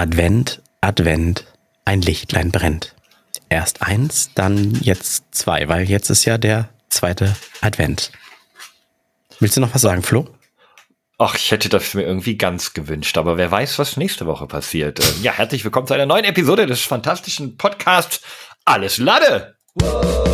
Advent, Advent, ein Lichtlein brennt. Erst eins, dann jetzt zwei, weil jetzt ist ja der zweite Advent. Willst du noch was sagen, Flo? Ach, ich hätte das mir irgendwie ganz gewünscht, aber wer weiß, was nächste Woche passiert. Ähm, ja, herzlich willkommen zu einer neuen Episode des fantastischen Podcasts Alles Lade. Alles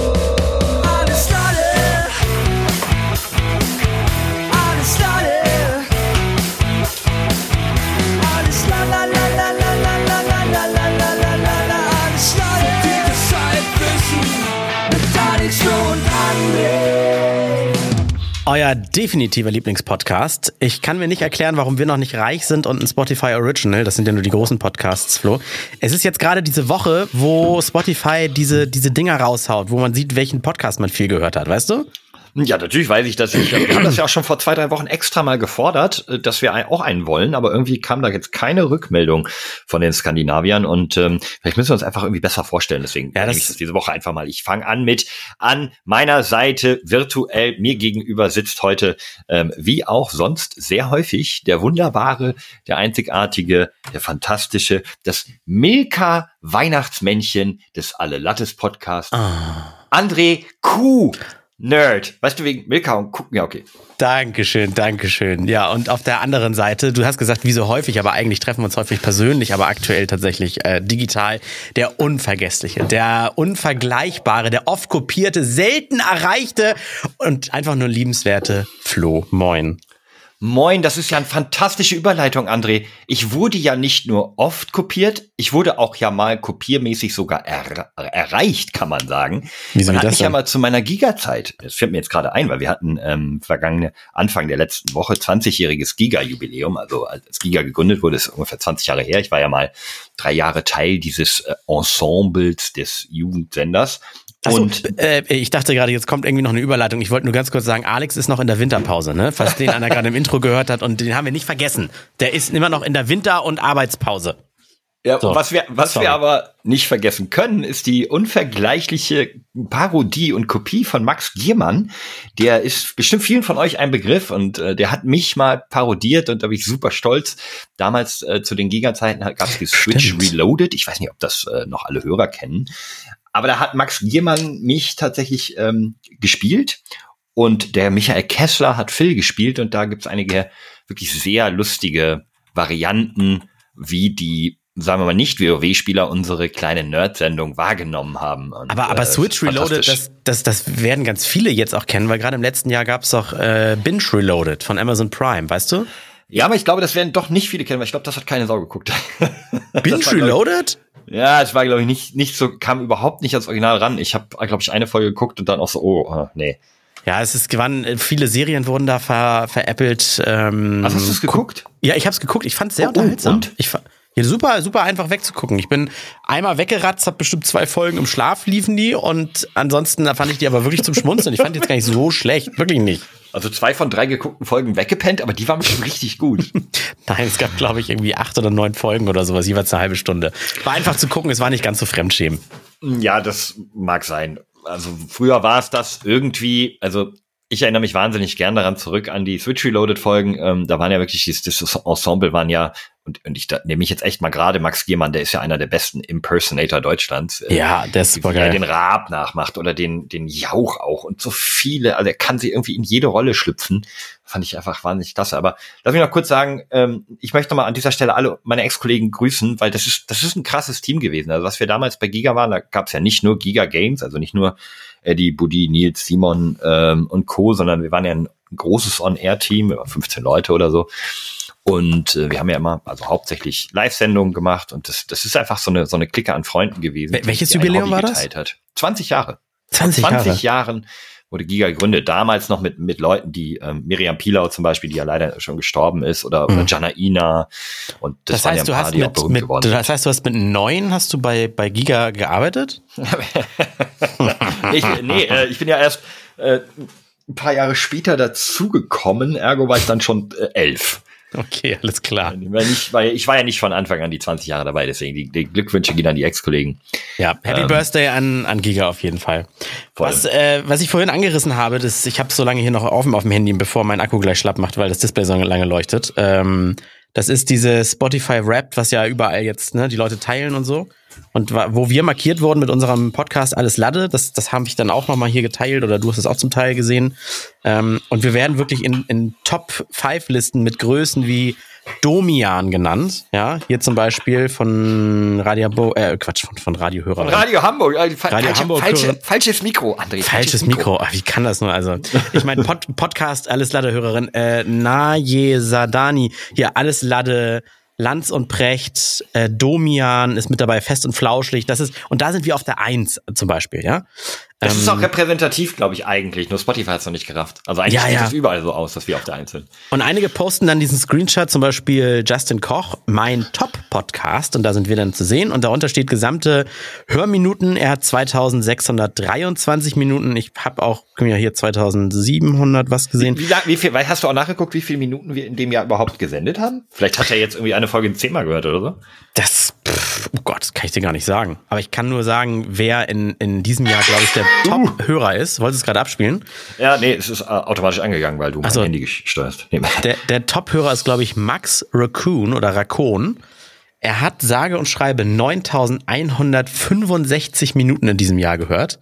Euer definitiver Lieblingspodcast. Ich kann mir nicht erklären, warum wir noch nicht reich sind und ein Spotify Original, das sind ja nur die großen Podcasts, Flo. Es ist jetzt gerade diese Woche, wo Spotify diese, diese Dinger raushaut, wo man sieht, welchen Podcast man viel gehört hat, weißt du? Ja, natürlich weiß ich das. Ich, wir haben das ja auch schon vor zwei, drei Wochen extra mal gefordert, äh, dass wir auch einen wollen, aber irgendwie kam da jetzt keine Rückmeldung von den Skandinaviern und ähm, vielleicht müssen wir uns einfach irgendwie besser vorstellen. Deswegen Ja, nehme ich das diese Woche einfach mal. Ich fange an mit an meiner Seite virtuell mir gegenüber sitzt heute ähm, wie auch sonst sehr häufig der wunderbare, der einzigartige, der fantastische, das Milka Weihnachtsmännchen des Alle Lattes Podcasts, Ah. André Kuh. Nerd. Weißt du, wegen Milka und Kuh. Ja, okay. Dankeschön, Dankeschön. Ja, und auf der anderen Seite, du hast gesagt, wie so häufig, aber eigentlich treffen wir uns häufig persönlich, aber aktuell tatsächlich äh, digital. Der Unvergessliche, der Unvergleichbare, der oft kopierte, selten erreichte und einfach nur liebenswerte Flo. Moin. Moin, das ist ja eine fantastische Überleitung, André. Ich wurde ja nicht nur oft kopiert, ich wurde auch ja mal kopiermäßig sogar er erreicht, kann man sagen. Wieso man hat das mich ja mal zu meiner Giga-Zeit, das fällt mir jetzt gerade ein, weil wir hatten ähm, vergangene Anfang der letzten Woche 20-jähriges Giga-Jubiläum, also als Giga gegründet wurde, ist ungefähr 20 Jahre her. Ich war ja mal drei Jahre Teil dieses äh, Ensembles des Jugendsenders. Achso, Und äh, ich dachte gerade, jetzt kommt irgendwie noch eine Überleitung. Ich wollte nur ganz kurz sagen, Alex ist noch in der Winterpause, ne? Falls den einer gerade im Intro gehört hat und den haben wir nicht vergessen. Der ist immer noch in der Winter- und Arbeitspause. Ja, So, was wir, was sorry. wir aber nicht vergessen können, ist die unvergleichliche Parodie und Kopie von Max Giermann. Der ist bestimmt vielen von euch ein Begriff und äh, der hat mich mal parodiert und da bin ich super stolz. Damals äh, zu den Giga-Zeiten gab es die Switch. Reloaded. Ich weiß nicht, ob das äh, noch alle Hörer kennen. Aber da hat Max Giermann mich tatsächlich ähm, gespielt und der Michael Kessler hat Phil gespielt und da gibt's einige wirklich sehr lustige Varianten, wie die, sagen wir mal, nicht WoW-Spieler unsere kleine Nerd-Sendung wahrgenommen haben. Und, Aber, aber äh, Switch Reloaded, das, das, das werden ganz viele jetzt auch kennen, weil gerade im letzten Jahr gab's doch äh, Binge Reloaded von Amazon Prime, weißt du? Ja, aber ich glaube, das werden doch nicht viele kennen, weil ich glaube, das hat keine Sau geguckt. Binge Reloaded? Ja, es war, glaube ich, nicht, nicht so, kam überhaupt nicht ans Original ran. Ich habe, glaube ich, eine Folge geguckt und dann auch so, oh, äh, nee. Ja, es ist gewann, äh, viele Serien wurden da ver, veräppelt. Ähm, Was hast du es geguckt? Ja, ich hab's geguckt. Ich fand's sehr Oh, unterhaltsam. und? Ich fa- ja, super, super einfach wegzugucken. Ich bin einmal weggeratzt, hab bestimmt zwei Folgen im Schlaf liefen die und ansonsten fand ich die aber wirklich zum Schmunzeln. Ich fand die jetzt gar nicht so schlecht, wirklich nicht. Also zwei von drei geguckten Folgen weggepennt, aber die waren bestimmt richtig gut. Nein, es gab, glaube ich, irgendwie acht oder neun Folgen oder sowas, jeweils eine halbe Stunde. War einfach zu gucken, es war nicht ganz so fremdschämen. Ja, das mag sein. Also früher war es das irgendwie, also ich erinnere mich wahnsinnig gern daran zurück an die Switch Reloaded Folgen. Ähm, da waren ja wirklich, dieses, das Ensemble waren ja, und, und ich da, nehme ich jetzt echt mal gerade Max Giermann, der ist ja einer der besten Impersonator Deutschlands. Äh, Ja, der ist super er geil. den Raab nachmacht oder den, den Jauch auch und so viele, also er kann sie irgendwie in jede Rolle schlüpfen. Fand ich einfach wahnsinnig klasse. Aber lass mich noch kurz sagen, ähm, ich möchte mal an dieser Stelle alle meine Ex-Kollegen grüßen, weil das ist, das ist ein krasses Team gewesen. Also was wir damals bei Giga waren, da gab es ja nicht nur Giga Games, also nicht nur Eddie, Buddy, Nils, Simon ähm, und Co., sondern wir waren ja ein großes On-Air-Team, über 15 Leute oder so. Und äh, wir haben ja immer, also hauptsächlich Live-Sendungen gemacht und das, das ist einfach so eine, so eine Clique an Freunden gewesen. Wel- welches Jubiläum war das? Hat. 20 Jahre. 20 Vor Jahre. 20 Jahren wurde Giga gegründet. Damals noch mit, mit Leuten, die ähm, Miriam Pilau zum Beispiel, die ja leider schon gestorben ist, oder, oder Mhm. Janaina. Und das, Das waren heißt, ja du ein paar, hast die auch mit, mit, geworden das heißt, du hast mit neun hast du bei, bei Giga gearbeitet? ich, nee, äh, ich bin ja erst äh, ein paar Jahre später dazugekommen, ergo war ich dann schon äh, elf. Okay, alles klar. Ich, weil ich war ja nicht von Anfang an die 20 Jahre dabei, deswegen die, die Glückwünsche gehen an die Ex-Kollegen. Ja, Happy Ähm, Birthday an, an Giga auf jeden Fall. Voll. Was, äh, was ich vorhin angerissen habe, das, ich habe so lange hier noch offen auf dem Handy, bevor mein Akku gleich schlapp macht, weil das Display so lange leuchtet. Ähm, Das ist diese Spotify Wrapped, was ja überall jetzt ne, die Leute teilen und so. Und wo wir markiert wurden mit unserem Podcast Alles Lade, das, das habe ich dann auch nochmal hier geteilt oder du hast es auch zum Teil gesehen. Ähm, und wir werden wirklich in, in Top-5-Listen mit Größen wie Domian genannt. Ja, hier zum Beispiel von Radio, Bo äh, Quatsch, von, von Radiohörer. Und Radio Hamburg. äh, Radio falsche, Hamburg, falsche, falsches Mikro, André. Falsches Mikro. Ach, wie kann das nur? Also, ich meine, Pod Podcast, alles Lade-Hörerin, äh, Naje Sadani, hier alles Lade, Lanz und Precht, äh, Domian ist mit dabei, fest und flauschig. Das ist, und da sind wir auf der Eins zum Beispiel, ja. Das ist Ähm, auch repräsentativ, glaube ich, eigentlich. Nur Spotify hat es noch nicht gerafft. Also eigentlich Ja, sieht ja. es überall so aus, dass wir auf der sind. Und einige posten dann diesen Screenshot, zum Beispiel Justin Koch, mein Top-Podcast, und da sind wir dann zu sehen. Und darunter steht gesamte Hörminuten. Er hat 2623 Minuten. Ich habe auch mal hier 2700 was gesehen. Wie, lang- wie viel, weil hast du auch nachgeguckt, wie viele Minuten wir in dem Jahr überhaupt gesendet haben? Vielleicht hat er jetzt irgendwie eine Folge zehnmal gehört oder so. Das, pff, oh Gott, das kann ich dir gar nicht sagen. Aber ich kann nur sagen, wer in, in diesem Jahr, glaube ich, der Top-Hörer ist. Wolltest du es gerade abspielen? Ja, nee, es ist äh, automatisch angegangen, weil du mein so. Handy steuerst. Nee. Der, der Top-Hörer ist, glaube ich, Max Raccoon oder Raccoon. Er hat sage und schreibe 9165 Minuten in diesem Jahr gehört.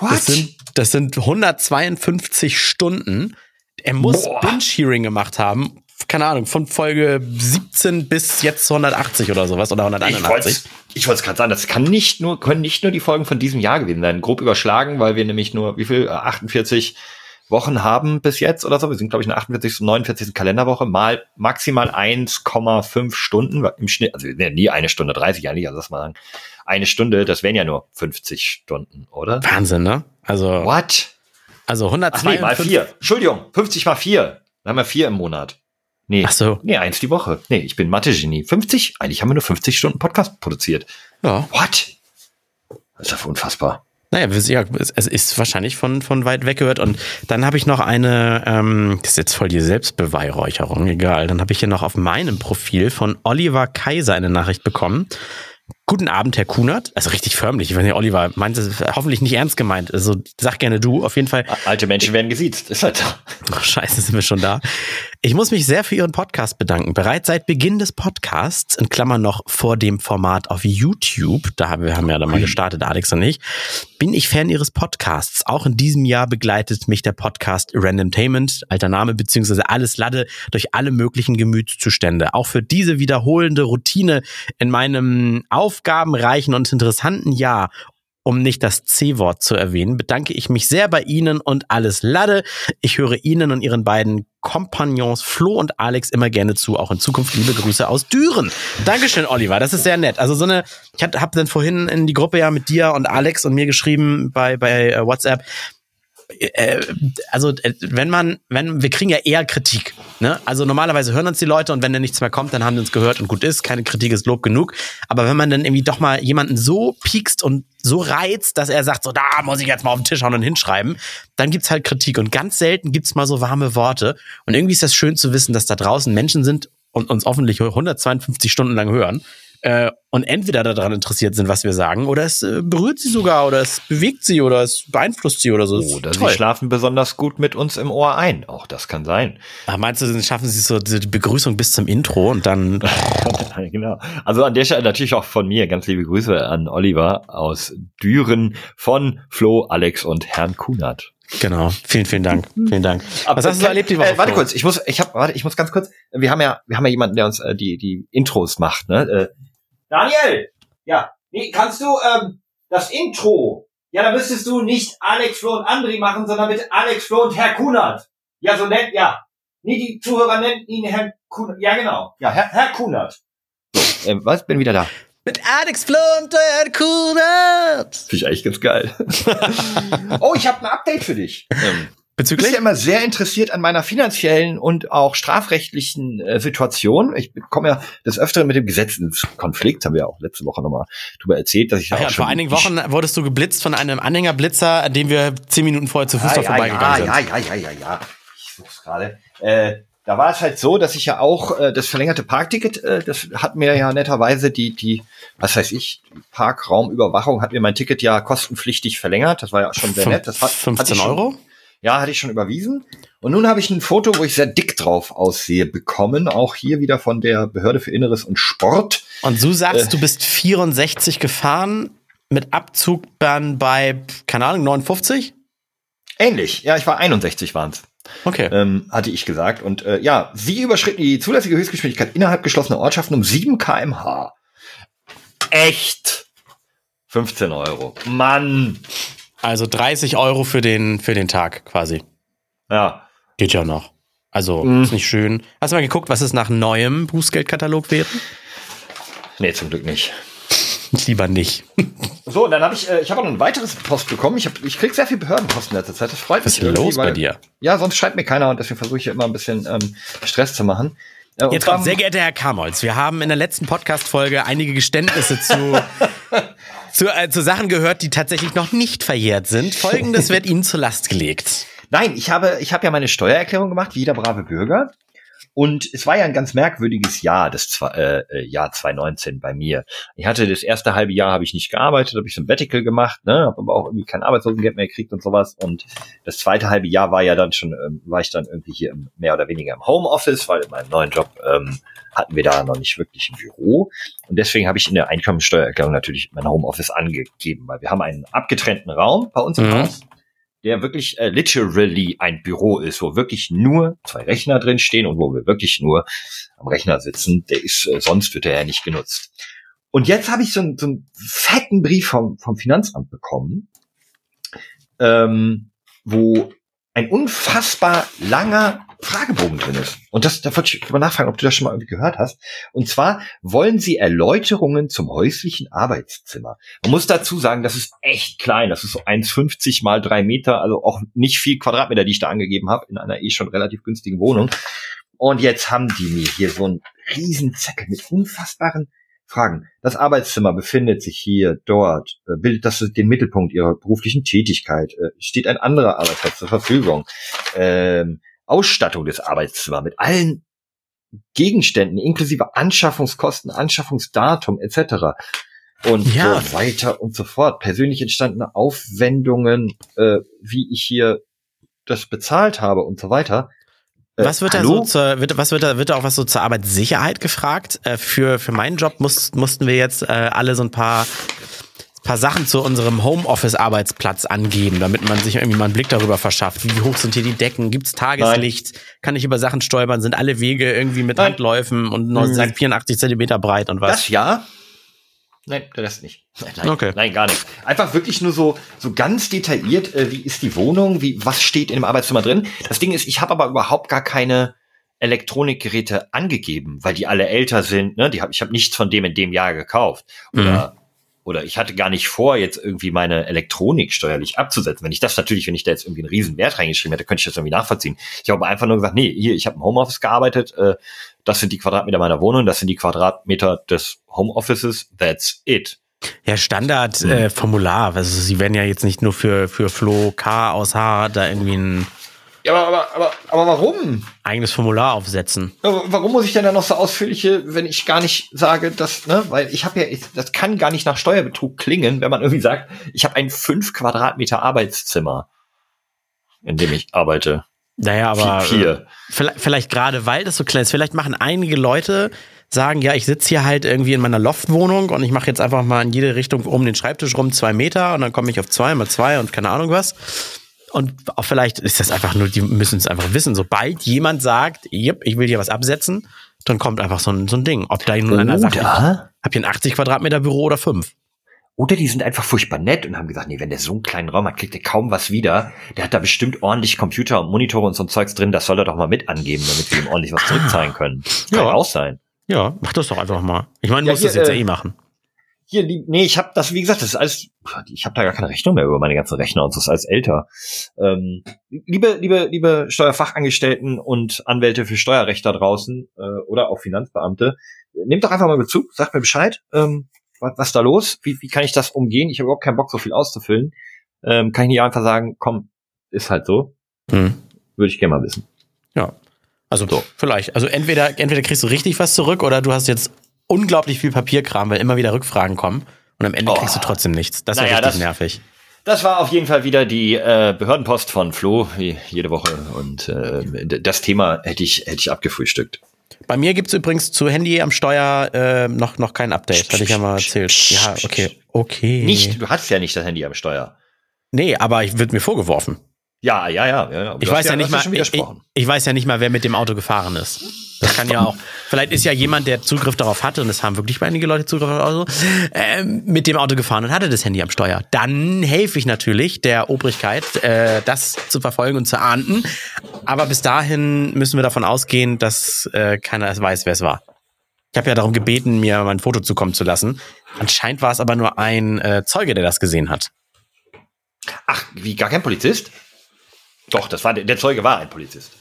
Das sind, das sind 152 Stunden. Er muss. Binge-Hearing gemacht haben. Keine Ahnung, von Folge 17 bis jetzt 180 oder sowas oder Ich wollte 181. ich wollte es gerade sagen, das kann nicht nur, können nicht nur die Folgen von diesem Jahr gewesen sein. Grob überschlagen, weil wir nämlich nur, wie viel, äh, 48 Wochen haben bis jetzt oder so. Wir sind, glaube ich, in der 48. und 49. Kalenderwoche, mal maximal 1,5 Stunden im Schnitt. Also ja nie eine Stunde 30, eigentlich, also das mal sagen. Eine Stunde, das wären ja nur 50 Stunden, oder? Wahnsinn, ne? Also, What? also Ach nee, 152. mal vier. Entschuldigung, 50 mal vier. Dann haben wir vier im Monat. Nee. Ach so. Nee, eins die Woche. Nee, ich bin Mathe-Genie. 50? Eigentlich haben wir nur 50 Stunden Podcast produziert. Ja. What? Das ist ja unfassbar. Naja, es ist wahrscheinlich von, von weit weg gehört. Und dann habe ich noch eine, ähm, das ist jetzt voll die Selbstbeweihräucherung, egal. Dann habe ich hier noch auf meinem Profil von Oliver Kaiser eine Nachricht bekommen. Guten Abend, Herr Kunert. Also richtig förmlich. Ich weiß nicht, Oliver meint es hoffentlich nicht ernst gemeint. Also sag gerne du. Auf jeden Fall Alte Menschen werden gesiezt. Ist halt so. Oh, scheiße, sind wir schon da. Ich muss mich sehr für Ihren Podcast bedanken. Bereits seit Beginn des Podcasts, in Klammern noch vor dem Format auf YouTube, da haben wir haben ja da mal gestartet, Alex und ich, bin ich Fan Ihres Podcasts. Auch in diesem Jahr begleitet mich der Podcast Randomtainment, alter Name, beziehungsweise alles Ladde durch alle möglichen Gemütszustände. Auch für diese wiederholende Routine in meinem aufgabenreichen und interessanten Jahr um nicht das C-Wort zu erwähnen, bedanke ich mich sehr bei Ihnen und alles Lade. Ich höre Ihnen und Ihren beiden Kompagnons Flo und Alex immer gerne zu, auch in Zukunft. Liebe Grüße aus Düren. Dankeschön, Oliver. Das ist sehr nett. Also so eine, ich habe dann vorhin in die Gruppe ja mit dir und Alex und mir geschrieben bei, bei äh, WhatsApp, äh, also äh, wenn man, wenn wir kriegen ja eher Kritik, ne? Also normalerweise hören uns die Leute und wenn dann nichts mehr kommt, dann haben sie uns gehört und gut ist, keine Kritik ist Lob genug. Aber wenn man dann irgendwie doch mal jemanden so piekst und so reizt, dass er sagt, so da muss ich jetzt mal auf den Tisch hauen und hinschreiben, dann gibt's halt Kritik und ganz selten gibt's mal so warme Worte. Und irgendwie ist das schön zu wissen, dass da draußen Menschen sind und uns hoffentlich 152 Stunden lang hören äh, und entweder daran interessiert sind, was wir sagen, oder es äh, berührt sie sogar, oder es bewegt sie, oder es beeinflusst sie oder so. Ist Oder sie toll. schlafen besonders gut mit uns im Ohr ein. Auch das kann sein. Ah, meinst du, dann schaffen sie so die Begrüßung bis zum Intro und dann. genau. Also an der Stelle natürlich auch von mir ganz liebe Grüße an Oliver aus Düren von Flo, Alex und Herrn Kunert. Genau. Vielen, vielen Dank. Vielen Dank. Was hast du so erlebt die Woche? Äh, warte kurz, ich muss, ich hab, warte, ich muss ganz kurz. Wir haben ja, wir haben ja jemanden, der uns äh, die die Intros macht. Ne? Äh, Daniel, ja, nee, kannst du ähm, das Intro? Ja, da müsstest du nicht Alex, Flo und Andri machen, sondern mit Alex, Flo und Herr Kunert. Ja, so nennt, ja. Nee, die Zuhörer nennen ihn Herrn Kunert. Ja, genau. Ja, Herr, Herr Kunert. So, ähm, was? Bin wieder da. Mit Alex Flo und der Kunert. Finde ich eigentlich ganz geil. oh, ich habe ein Update für dich. Ähm, Du bist Bezüglich? ja immer sehr interessiert an meiner finanziellen und auch strafrechtlichen äh, Situation. Ich komme ja des Öfteren mit dem Gesetzeskonflikt, haben wir ja auch letzte Woche nochmal drüber erzählt, dass ich da ja, auch schon vor einigen Wochen wurdest du geblitzt von einem Anhängerblitzer, an dem wir zehn Minuten vorher zu Fuß da ja, vorbeigegangen ja, sind. ja, ja, ja, ja, ja. Ich such's gerade. Äh, da war es halt so, dass ich ja auch äh, das verlängerte Parkticket, äh, das hat mir ja netterweise die, die, was weiß ich, Parkraumüberwachung hat mir mein Ticket ja kostenpflichtig verlängert. Das war ja schon sehr nett. Das hat, hatte 15 ich schon- Euro? Ja, hatte ich schon überwiesen. Und nun habe ich ein Foto, wo ich sehr dick drauf aussehe, bekommen. Auch hier wieder von der Behörde für Inneres und Sport. Und du sagst, Äh. du bist 64 gefahren mit Abzug dann bei, keine Ahnung, 59? Ähnlich. Ja, ich war 61 waren's. Okay. ähm, hatte ich gesagt. Und äh, ja, sie überschritten die zulässige Höchstgeschwindigkeit innerhalb geschlossener Ortschaften um 7 kmh. Echt? 15 Euro. Mann. Also 30 Euro für den, für den Tag quasi. Ja. Geht ja noch. Also, Mhm. ist nicht schön. Hast du mal geguckt, was es nach neuem Bußgeldkatalog wäre? Nee, zum Glück nicht. Lieber nicht. So, und dann habe ich, äh, ich habe auch noch ein weiteres Post bekommen. Ich, hab, ich krieg sehr viel Behördenpost in letzter Zeit. Das freut Was ist mich. denn irgendwie, los bei dir? Ja, sonst schreibt mir keiner und deswegen versuche ich hier immer ein bisschen ähm, Stress zu machen. Äh, Jetzt kommt, sehr geehrter Herr Kamolz, wir haben in der letzten Podcast-Folge einige Geständnisse zu, zu, äh, zu Sachen gehört, die tatsächlich noch nicht verjährt sind. Folgendes wird Ihnen zur Last gelegt. Nein, ich habe, ich habe ja meine Steuererklärung gemacht, wie jeder brave Bürger. Und es war ja ein ganz merkwürdiges Jahr, das äh, äh, Jahr 2019 bei mir. Ich hatte das erste halbe Jahr habe ich nicht gearbeitet, habe ich so ein Bettical gemacht, ne, habe aber auch irgendwie kein Arbeitslosengeld mehr gekriegt und sowas. Und das zweite halbe Jahr war ja dann schon, ähm, war ich dann irgendwie hier im, mehr oder weniger im Homeoffice, weil in meinem neuen Job ähm, hatten wir da noch nicht wirklich ein Büro. Und deswegen habe ich in der Einkommensteuererklärung natürlich mein Homeoffice angegeben, weil wir haben einen abgetrennten Raum bei uns im Mhm. Haus der wirklich äh, literally ein Büro ist, wo wirklich nur zwei Rechner drin stehen und wo wir wirklich nur am Rechner sitzen. Der ist, äh, sonst wird er ja nicht genutzt. Und jetzt habe ich so, einen- so einen fetten Brief vom, vom Finanzamt bekommen, ähm, wo ein unfassbar langer Fragebogen drin ist. Und das, da wollte ich mal nachfragen, ob du das schon mal irgendwie gehört hast. Und zwar wollen sie Erläuterungen zum häuslichen Arbeitszimmer. Man muss dazu sagen, das ist echt klein. Das ist so 1,50 mal drei Meter, also auch nicht viel Quadratmeter, die ich da angegeben habe, in einer eh schon relativ günstigen Wohnung. Und jetzt haben die mir hier so einen riesen Zettel mit unfassbaren Fragen. Das Arbeitszimmer befindet sich hier, dort, äh, bildet das den Mittelpunkt ihrer beruflichen Tätigkeit, äh, steht ein anderer Arbeitsplatz zur Verfügung. Ähm, Ausstattung des Arbeitszimmers mit allen Gegenständen inklusive Anschaffungskosten, Anschaffungsdatum etc. Und Ja. so weiter und so fort. Persönlich entstandene Aufwendungen, äh, wie ich hier das bezahlt habe und so weiter. Äh, Was wird da hallo? so zur, wird, was wird da, wird da auch was so zur Arbeitssicherheit gefragt? Äh, für, für meinen Job muss, mussten wir jetzt äh, alle so ein paar, paar Sachen zu unserem Homeoffice-Arbeitsplatz angeben, damit man sich irgendwie mal einen Blick darüber verschafft. Wie hoch sind hier die Decken? Gibt's Tageslicht? Kann ich über Sachen stolpern? Sind alle Wege irgendwie mit Nein. Handläufen und nur Nein. 84 Zentimeter breit und was? Das ja. Nein, der Rest nicht. Nein, nein, Okay. nein, gar nicht. Einfach wirklich nur so so ganz detailliert, äh, wie ist die Wohnung, wie was steht in dem Arbeitszimmer drin. Das Ding ist, ich habe aber überhaupt gar keine Elektronikgeräte angegeben, weil die alle älter sind. Ne? Die hab, ich habe nichts von dem in dem Jahr gekauft. Oder, oder ich hatte gar nicht vor, jetzt irgendwie meine Elektronik steuerlich abzusetzen. Wenn ich das natürlich, wenn ich da jetzt irgendwie einen riesen Wert reingeschrieben hätte, könnte ich das irgendwie nachvollziehen. Ich habe einfach nur gesagt, nee, hier, ich habe im Homeoffice gearbeitet, äh, das sind die Quadratmeter meiner Wohnung, das sind die Quadratmeter des Homeoffices, that's it. Ja, Standardformular. Äh, also sie werden ja jetzt nicht nur für, für Flo K aus H da irgendwie ein Ja, aber, aber, aber, aber warum? eigenes Formular aufsetzen. Warum muss ich denn da noch so ausführliche, wenn ich gar nicht sage, dass, ne, weil ich habe ja, ich, das kann gar nicht nach Steuerbetrug klingen, wenn man irgendwie sagt, ich habe ein fünf Quadratmeter Arbeitszimmer, in dem ich arbeite. Naja, aber Vier. äh, vielleicht, vielleicht gerade weil das so klein ist, vielleicht machen einige Leute sagen, ja, ich sitze hier halt irgendwie in meiner Loftwohnung und ich mache jetzt einfach mal in jede Richtung um den Schreibtisch rum zwei Meter und dann komme ich auf zwei mal zwei und keine Ahnung was. Und auch vielleicht ist das einfach nur, die müssen es einfach wissen. Sobald jemand sagt, yep, ich will hier was absetzen, dann kommt einfach so ein, so ein Ding. Ob da nun einer sagt, ich Oder, hab hier ein 80 Quadratmeter Büro oder fünf. oder die sind einfach furchtbar nett und haben gesagt, nee, wenn der so einen kleinen Raum hat, kriegt er kaum was wieder. Der hat da bestimmt ordentlich Computer und Monitore und so ein Zeugs drin, das soll er doch mal mit angeben, damit sie ihm ordentlich was zurückzahlen können. Kann Ja. auch sein. Ja, mach das doch einfach mal. Ich meine, du Ja, musst das jetzt ja äh, eh machen. Hier, die, nee, ich habe das, wie gesagt, das ist alles, ich habe da gar keine Rechnung mehr über meine ganzen Rechner und so ist alles älter. Ähm, liebe, liebe, liebe Steuerfachangestellten und Anwälte für Steuerrecht da draußen äh, oder auch Finanzbeamte, nehmt doch einfach mal Bezug, sagt mir Bescheid, ähm, was, was da los, wie, wie kann ich das umgehen? Ich habe überhaupt keinen Bock, so viel auszufüllen. Ähm, kann ich nicht einfach sagen, komm, ist halt so, Hm. würde ich gerne mal wissen. Ja. Also vielleicht. Also entweder, entweder kriegst du richtig was zurück oder du hast jetzt unglaublich viel Papierkram, weil immer wieder Rückfragen kommen und am Ende Oh. kriegst du trotzdem nichts. Das ist Naja, ja richtig das- nervig. Das war auf jeden Fall wieder die äh, Behördenpost von Flo, wie jede Woche. Und äh, das Thema hätte ich, hätte ich abgefrühstückt. Bei mir gibt's übrigens zu Handy am Steuer äh, noch, noch kein Update, hatte ich ja mal erzählt. Ja, okay. Okay. Nicht, du hast ja nicht das Handy am Steuer. Nee, aber ich wird mir vorgeworfen. Ja, ja, ja. ja, ja. Ich weiß hast ja, nicht mal, ich, ich weiß ja nicht mal, wer mit dem Auto gefahren ist. Das kann ja auch. Vielleicht ist ja jemand, der Zugriff darauf hatte, und es haben wirklich einige Leute Zugriff auf das Auto, ähm, mit dem Auto gefahren und hatte das Handy am Steuer. Dann helfe ich natürlich der Obrigkeit, äh, das zu verfolgen und zu ahnden. Aber bis dahin müssen wir davon ausgehen, dass äh, keiner weiß, wer es war. Ich habe ja darum gebeten, mir mein Foto zukommen zu lassen. Anscheinend war es aber nur ein äh, Zeuge, der das gesehen hat. Ach, wie, gar kein Polizist? Doch, das war der, der Zeuge war ein Polizist.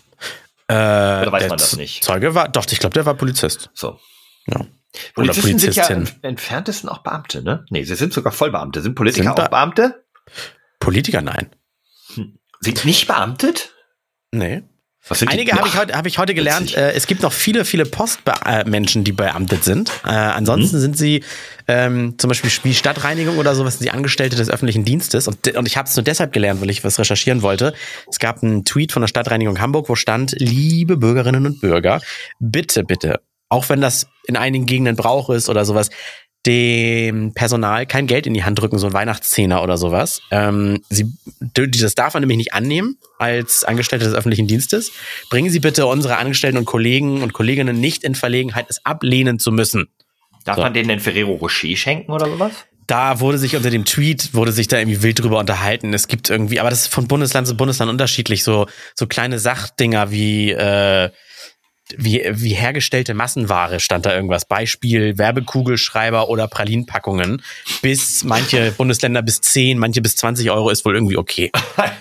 Äh, Oder weiß man das nicht? Zeuge war, doch, ich glaube, der war Polizist. So. Ja. Oder Polizisten sind ja im entferntesten auch Beamte, ne? Nee, sie sind sogar Vollbeamte. Sind Politiker Sind auch Beamte? Politiker, nein. Sind nicht beamtet? Nee. Einige habe ich Ach, heute, habe ich heute gelernt, äh, es gibt noch viele, viele Postmenschen, die beamtet sind. Äh, ansonsten sind sie ähm, zum Beispiel wie Stadtreinigung oder sowas, sind sie Angestellte des öffentlichen Dienstes. Und, und ich habe es nur deshalb gelernt, weil ich was recherchieren wollte. Es gab einen Tweet von der Stadtreinigung Hamburg, wo stand, liebe Bürgerinnen und Bürger, bitte, bitte, auch wenn das in einigen Gegenden Brauch ist oder sowas, dem Personal kein Geld in die Hand drücken, so ein Weihnachtszehner oder sowas. Ähm, sie, das darf man nämlich nicht annehmen als Angestellte des öffentlichen Dienstes. Bringen Sie bitte unsere Angestellten und Kollegen und Kolleginnen nicht in Verlegenheit, es ablehnen zu müssen. Darf so. man denen den Ferrero Rocher schenken oder sowas? Da wurde sich unter dem Tweet, wurde sich da irgendwie wild drüber unterhalten. Es gibt irgendwie, aber das ist von Bundesland zu Bundesland unterschiedlich, so, so kleine Sachdinger wie, äh, wie, wie hergestellte Massenware stand da irgendwas. Beispiel Werbekugelschreiber oder Pralinpackungen. Bis manche Bundesländer bis 10, manche bis 20 Euro ist wohl irgendwie okay.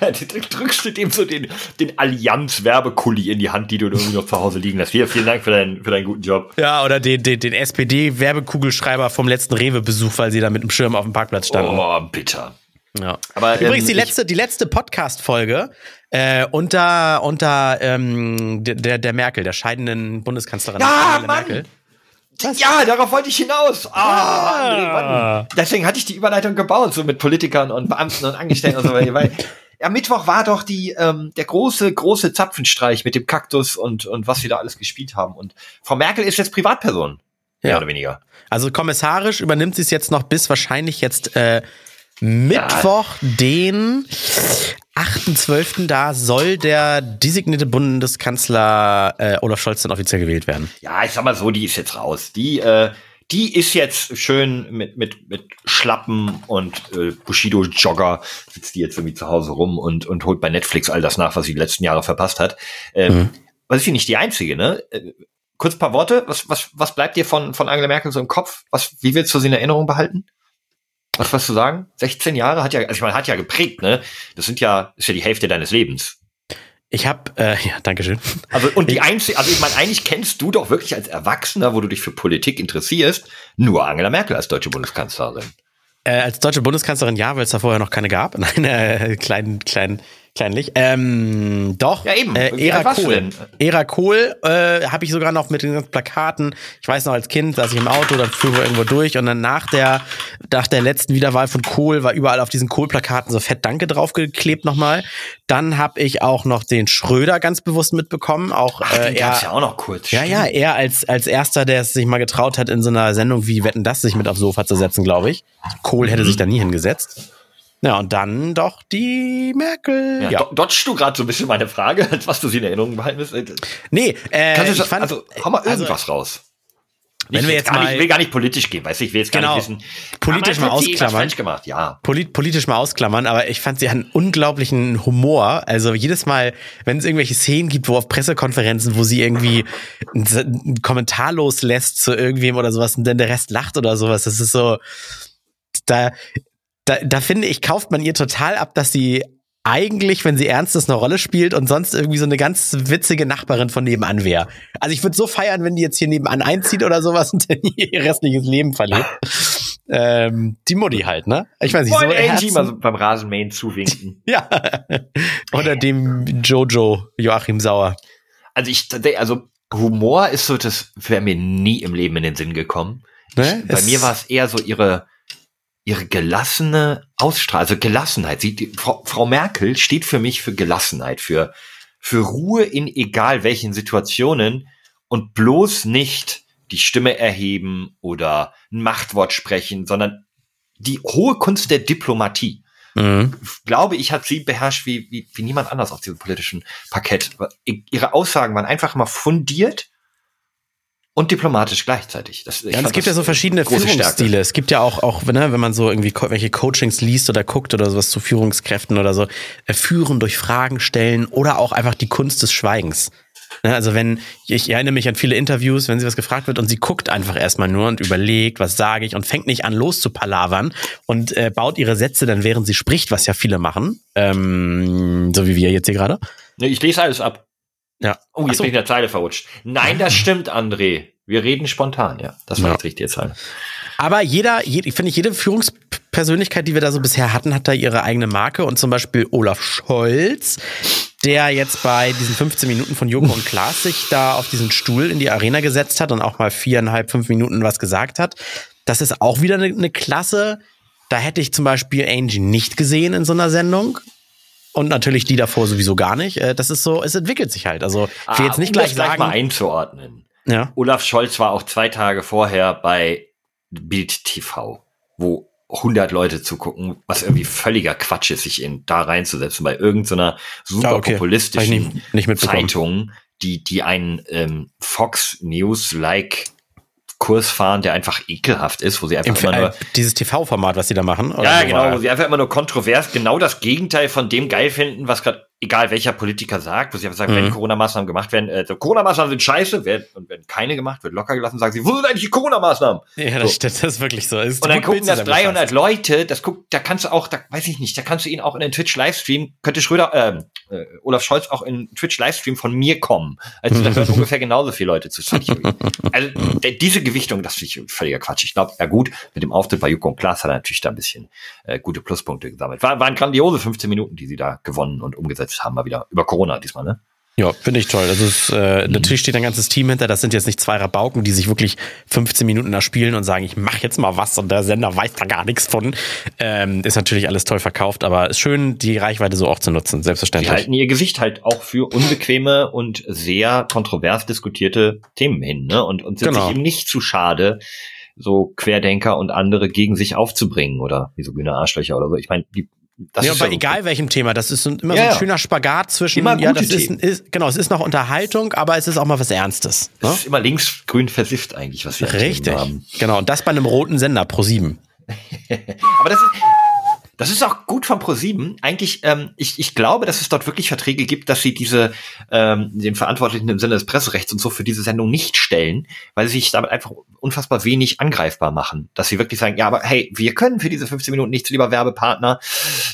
Du drückst du dem so den, den Allianz-Werbekuli in die Hand, die du irgendwie noch zu Hause liegen lässt. Hier, vielen Dank für deinen, für deinen guten Job. Ja, oder den, den, den SPD-Werbekugelschreiber vom letzten Rewe-Besuch, weil sie da mit dem Schirm auf dem Parkplatz standen. Oh, bitter. Ja. Aber, Übrigens ähm, die letzte, die letzte Podcast-Folge äh, unter unter ähm, der- der Merkel, der scheidenden Bundeskanzlerin Ja, Angela Mann! Merkel. Ja, darauf wollte ich hinaus. Ah, Ah. André, Mann. Deswegen hatte ich die Überleitung gebaut, so mit Politikern und Beamten und Angestellten und so weiter. Weil am Mittwoch war doch die, ähm, der große, große Zapfenstreich mit dem Kaktus und, und was sie da alles gespielt haben. Und Frau Merkel ist jetzt Privatperson. Mehr Ja. oder weniger. Also kommissarisch übernimmt sie es jetzt noch bis wahrscheinlich jetzt äh, Mittwoch, den 8.12. Da soll der designierte Bundeskanzler äh, Olaf Scholz dann offiziell gewählt werden. Ja, ich sag mal so, die ist jetzt raus. Die, äh, die ist jetzt schön mit, mit, mit Schlappen und äh, Bushido-Jogger, sitzt die jetzt irgendwie zu Hause rum und, und holt bei Netflix all das nach, was sie die letzten Jahre verpasst hat. Ähm, Mhm. Was ist sie nicht die Einzige, ne? Äh, kurz ein paar Worte. Was, was, was bleibt dir von, von Angela Merkel so im Kopf? Was, wie willst du sie in Erinnerung behalten? Was was du sagen? 16 Jahre hat ja, also ich meine, hat ja geprägt, ne? Das sind ja, ist ja die Hälfte deines Lebens. Ich habe, äh, ja, Dankeschön. Also, und die einzige, also ich meine, eigentlich kennst du doch wirklich als Erwachsener, wo du dich für Politik interessierst, nur Angela Merkel als deutsche Bundeskanzlerin. Äh, als deutsche Bundeskanzlerin ja, weil es da vorher noch keine gab. Nein, äh, klein, klein, kleinlich. Ähm, doch. Ja, eben. Äh, du Kohl. Ära Kohl äh, habe ich sogar noch mit den ganzen Plakaten. Ich weiß noch, als Kind saß ich im Auto, dann fuhren wir irgendwo durch und dann nach der, nach der letzten Wiederwahl von Kohl war überall auf diesen Kohl-Plakaten so fett Danke draufgeklebt nochmal. Dann habe ich auch noch den Schröder ganz bewusst mitbekommen. Auch Ach, äh, er- ja auch noch kurz. ja, ja, er als, als erster, der es sich mal getraut hat, in so einer Sendung wie Wetten das sich mit aufs Sofa zu setzen, glaube ich. Kohl Mhm. hätte sich da nie hingesetzt. Ja, und dann doch die Merkel. Ja, Ja. do- Dodgst du gerade so ein bisschen meine Frage, als was du sie in Erinnerung behalten willst? Äh, Nee, äh, Kannst du ich fand, also, hau mal also, irgendwas raus. wenn Ich wir will jetzt gar nicht, mal- ich will gar nicht politisch gehen, weißt du, ich will jetzt gar Genau. nicht wissen. Politisch mal ausklammern. gemacht, ja. polit politisch mal ausklammern, aber ich fand sie hat einen unglaublichen Humor. Also jedes Mal, wenn es irgendwelche Szenen gibt, wo auf Pressekonferenzen, wo sie irgendwie einen, einen Kommentar loslässt zu irgendwem oder sowas und dann der Rest lacht oder sowas, das ist so, da, da, da finde ich, kauft man ihr total ab, dass sie eigentlich, wenn sie ernst ist, eine Rolle spielt und sonst irgendwie so eine ganz witzige Nachbarin von nebenan wäre. Also ich würde so feiern, wenn die jetzt hier nebenan einzieht oder sowas und dann ihr restliches Leben verlebt. ähm, die Mutti halt, ne? Ich weiß nicht, Wollen so Angie mal so beim Rasenmähen zuwinken. ja. Oder dem Jojo Joachim Sauer. Also ich, also Humor ist so, das wäre mir nie im Leben in den Sinn gekommen. Ne? Bei Es- mir war es eher so ihre, ihre gelassene Ausstrahlung, also Gelassenheit. Sie, Frau, Frau Merkel steht für mich für Gelassenheit, für, für Ruhe in egal welchen Situationen und bloß nicht die Stimme erheben oder ein Machtwort sprechen, sondern die hohe Kunst der Diplomatie. Mhm. Glaube ich, hat sie beherrscht wie, wie, wie niemand anders auf diesem politischen Parkett. Ihre Aussagen waren einfach mal fundiert und diplomatisch gleichzeitig. Das, Ja, es gibt das ja so verschiedene große Stärke. Führungsstile. Es gibt ja auch, auch ne, wenn man so irgendwie co welche Coachings liest oder guckt oder sowas zu Führungskräften oder so, äh, führen durch Fragen stellen oder auch einfach die Kunst des Schweigens. Ne, also wenn, ich erinnere mich an viele Interviews, wenn sie was gefragt wird und sie guckt einfach erstmal nur und überlegt, was sage ich und fängt nicht an loszupalavern und äh, baut ihre Sätze dann, während sie spricht, was ja viele machen, ähm, so wie wir jetzt hier gerade. Ich lese alles ab. Ja. Oh, jetzt so. bin ich in der Zeile verrutscht. Nein, das stimmt, André. Wir reden spontan, ja. Das war Ja. jetzt richtige Zeile. Aber jeder, je, ich finde, jede Führungspersönlichkeit, die wir da so bisher hatten, hat da ihre eigene Marke. Und zum Beispiel Olaf Scholz, der jetzt bei diesen 15 Minuten von Joko und Klaas sich da auf diesen Stuhl in die Arena gesetzt hat und auch mal viereinhalb, fünf Minuten was gesagt hat. Das ist auch wieder eine, eine Klasse. Da hätte ich zum Beispiel Angie nicht gesehen in so einer Sendung. Und natürlich die davor sowieso gar nicht. Äh, Das ist so, es entwickelt sich halt. Also ich will jetzt nicht um gleich gleich mal sagen. einzuordnen. Ja. Olaf Scholz war auch zwei Tage vorher bei Bild TV, wo 100 Leute zugucken, was irgendwie völliger Quatsch ist, sich in da reinzusetzen bei irgendeiner super Ah, okay. Populistischen ich nicht- nicht. Zeitung, die die einen ähm, Fox News like Kurs fahren, der einfach ekelhaft ist, wo sie einfach Im, immer nur äh, dieses TV-Format, was sie da machen. oder ja, genau, wo sie einfach immer nur kontrovers genau das Gegenteil von dem geil finden, was gerade, egal welcher Politiker sagt, wo sie einfach sagen, Mhm. wenn Corona-Maßnahmen gemacht werden, äh, so, Corona-Maßnahmen sind scheiße, werden, und wenn keine gemacht wird, locker gelassen, sagen sie, wo sind eigentlich die Corona-Maßnahmen? Ja, das So. stimmt, das ist wirklich so. Ist Und dann gucken das zusammengefasst. 300 Leute, das guckt, da kannst du auch, da weiß ich nicht, da kannst du ihn auch in den Twitch-Livestream, könnte Schröder, ähm, äh, Olaf Scholz auch in den Twitch-Livestream von mir kommen. Also da hören ungefähr genauso viele Leute zu. Ich Also diese Gewichtung, das finde ich völliger Quatsch. Ich glaube, ja gut, mit dem Auftritt bei Joko und Klaas hat er natürlich da ein bisschen äh, gute Pluspunkte gesammelt. War, waren grandiose 15 Minuten, die sie da gewonnen und umgesetzt haben, mal wieder über Corona diesmal, ne? Ja, finde ich toll. Also es, äh, Mhm. natürlich steht ein ganzes Team hinter. Das sind jetzt nicht zwei Rabauken, die sich wirklich 15 Minuten da spielen und sagen, ich mache jetzt mal was und der Sender weiß da gar nichts von. Ähm, ist natürlich alles toll verkauft, aber ist schön, die Reichweite so auch zu nutzen, Sie selbstverständlich. halten ihr Gesicht halt auch für unbequeme und sehr kontrovers diskutierte Themen hin, ne? Und, und sind Genau. sich eben nicht zu schade, so Querdenker und andere gegen sich aufzubringen oder misogyne Arschlöcher oder so. Ich meine, die das ja, ist bei ja- egal welchem Thema, das ist immer Ja, so ein schöner Spagat zwischen, Immer ja, das ist, ist, genau, es ist noch Unterhaltung, aber es ist auch mal was Ernstes. Ne? Das ist immer links-grün versifft eigentlich, was wir Richtig. haben. Genau, und das bei einem roten Sender pro 7. Aber das ist, das ist auch gut von ProSieben. Eigentlich, ähm, ich, ich glaube, dass es dort wirklich Verträge gibt, dass sie diese ähm, den Verantwortlichen im Sinne des Presserechts und so für diese Sendung nicht stellen, weil sie sich damit einfach unfassbar wenig angreifbar machen. Dass sie wirklich sagen, ja, aber hey, wir können für diese 15 Minuten nichts, lieber Werbepartner.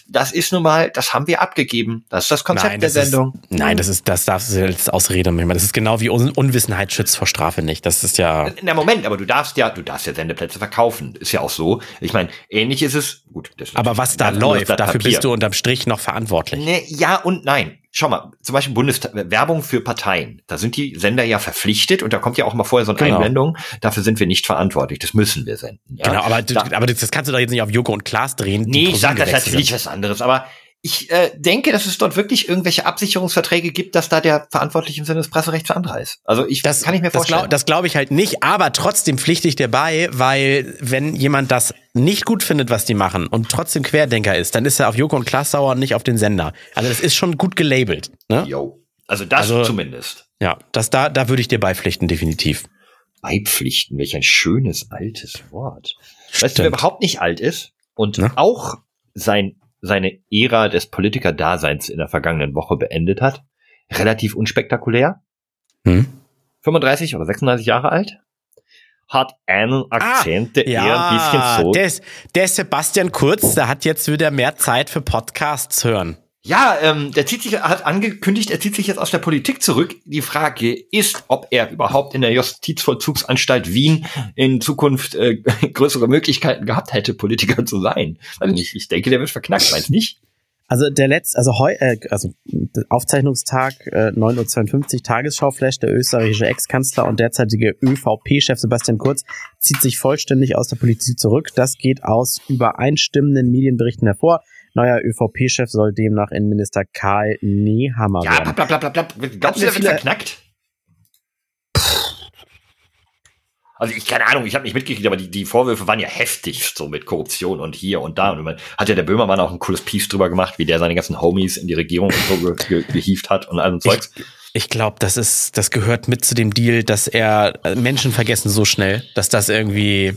Das ist nun mal, das haben wir abgegeben. Das ist das Konzept Nein, der das ist, Sendung. nein, das ist, das darfst du als Ausrede nehmen. Das ist genau wie Un Unwissenheit schützt vor Strafe nicht. Das ist ja. Na Moment, aber du darfst ja, du darfst ja Sendeplätze verkaufen. Ist ja auch so. Ich meine, ähnlich ist es. Gut. das ist Aber was da läuft, dafür Papier. bist du unterm Strich noch verantwortlich. Ne, ja und nein. Schau mal, zum Beispiel Bundes Werbung für Parteien. Da sind die Sender ja verpflichtet und da kommt ja auch mal vorher so eine Genau. Einblendung. Dafür sind wir nicht verantwortlich. Das müssen wir senden. Ja? Genau, aber, Da- aber das kannst du doch jetzt nicht auf Joko und Klaas drehen. die Nee, ich sag das natürlich was anderes, aber ich äh, denke, dass es dort wirklich irgendwelche Absicherungsverträge gibt, dass da der Verantwortliche im Sinne des Presserechts für andere ist. Also ich Das kann ich mir vorstellen. Glaub, das glaube ich halt nicht, aber trotzdem pflichte ich dir bei, weil wenn jemand das nicht gut findet, was die machen und trotzdem Querdenker ist, dann ist er auf Joko und Klaas sauer und nicht auf den Sender. Also das ist schon gut gelabelt. Ne? Jo. Also das Also- zumindest. Ja, das da, da würde ich dir beipflichten, definitiv. Beipflichten, welch ein schönes altes Wort. Weißt du, wer Stimmt. überhaupt nicht alt ist und Ne? auch sein, seine Ära des Politikerdaseins in der vergangenen Woche beendet hat? Relativ unspektakulär. Hm? 35 oder 36 Jahre alt. Hat einen Akzent, der eher ein bisschen so. der, der Sebastian Kurz, der hat jetzt wieder mehr Zeit für Podcasts hören. Ja, ähm, der zieht sich, hat angekündigt, er zieht sich jetzt aus der Politik zurück. Die Frage ist, ob er überhaupt in der Justizvollzugsanstalt Wien in Zukunft äh, größere Möglichkeiten gehabt hätte, Politiker zu sein. Also nicht, ich denke, der wird verknackt, meinst nicht? Also der letzte, also heu, äh, also Aufzeichnungstag äh, 9.52 Uhr, Tagesschauflash, der österreichische Ex-Kanzler und derzeitige ÖVP-Chef Sebastian Kurz zieht sich vollständig aus der Politik zurück. Das geht aus übereinstimmenden Medienberichten hervor. Neuer ÖVP-Chef soll demnach Innenminister Karl Nehammer Ja, werden. blablabla. Glaubst du, der wird verknackt? Also ich keine Ahnung, ich habe nicht mitgekriegt, aber die, die Vorwürfe waren ja heftig, so mit Korruption und hier und da. Und man hat ja der Böhmermann auch ein cooles Piece drüber gemacht, wie der seine ganzen Homies in die Regierung und so ge ge gehievt hat und all so Zeugs. Ich, ich glaube, das ist, das gehört mit zu dem Deal, dass er Menschen vergessen so schnell, dass das irgendwie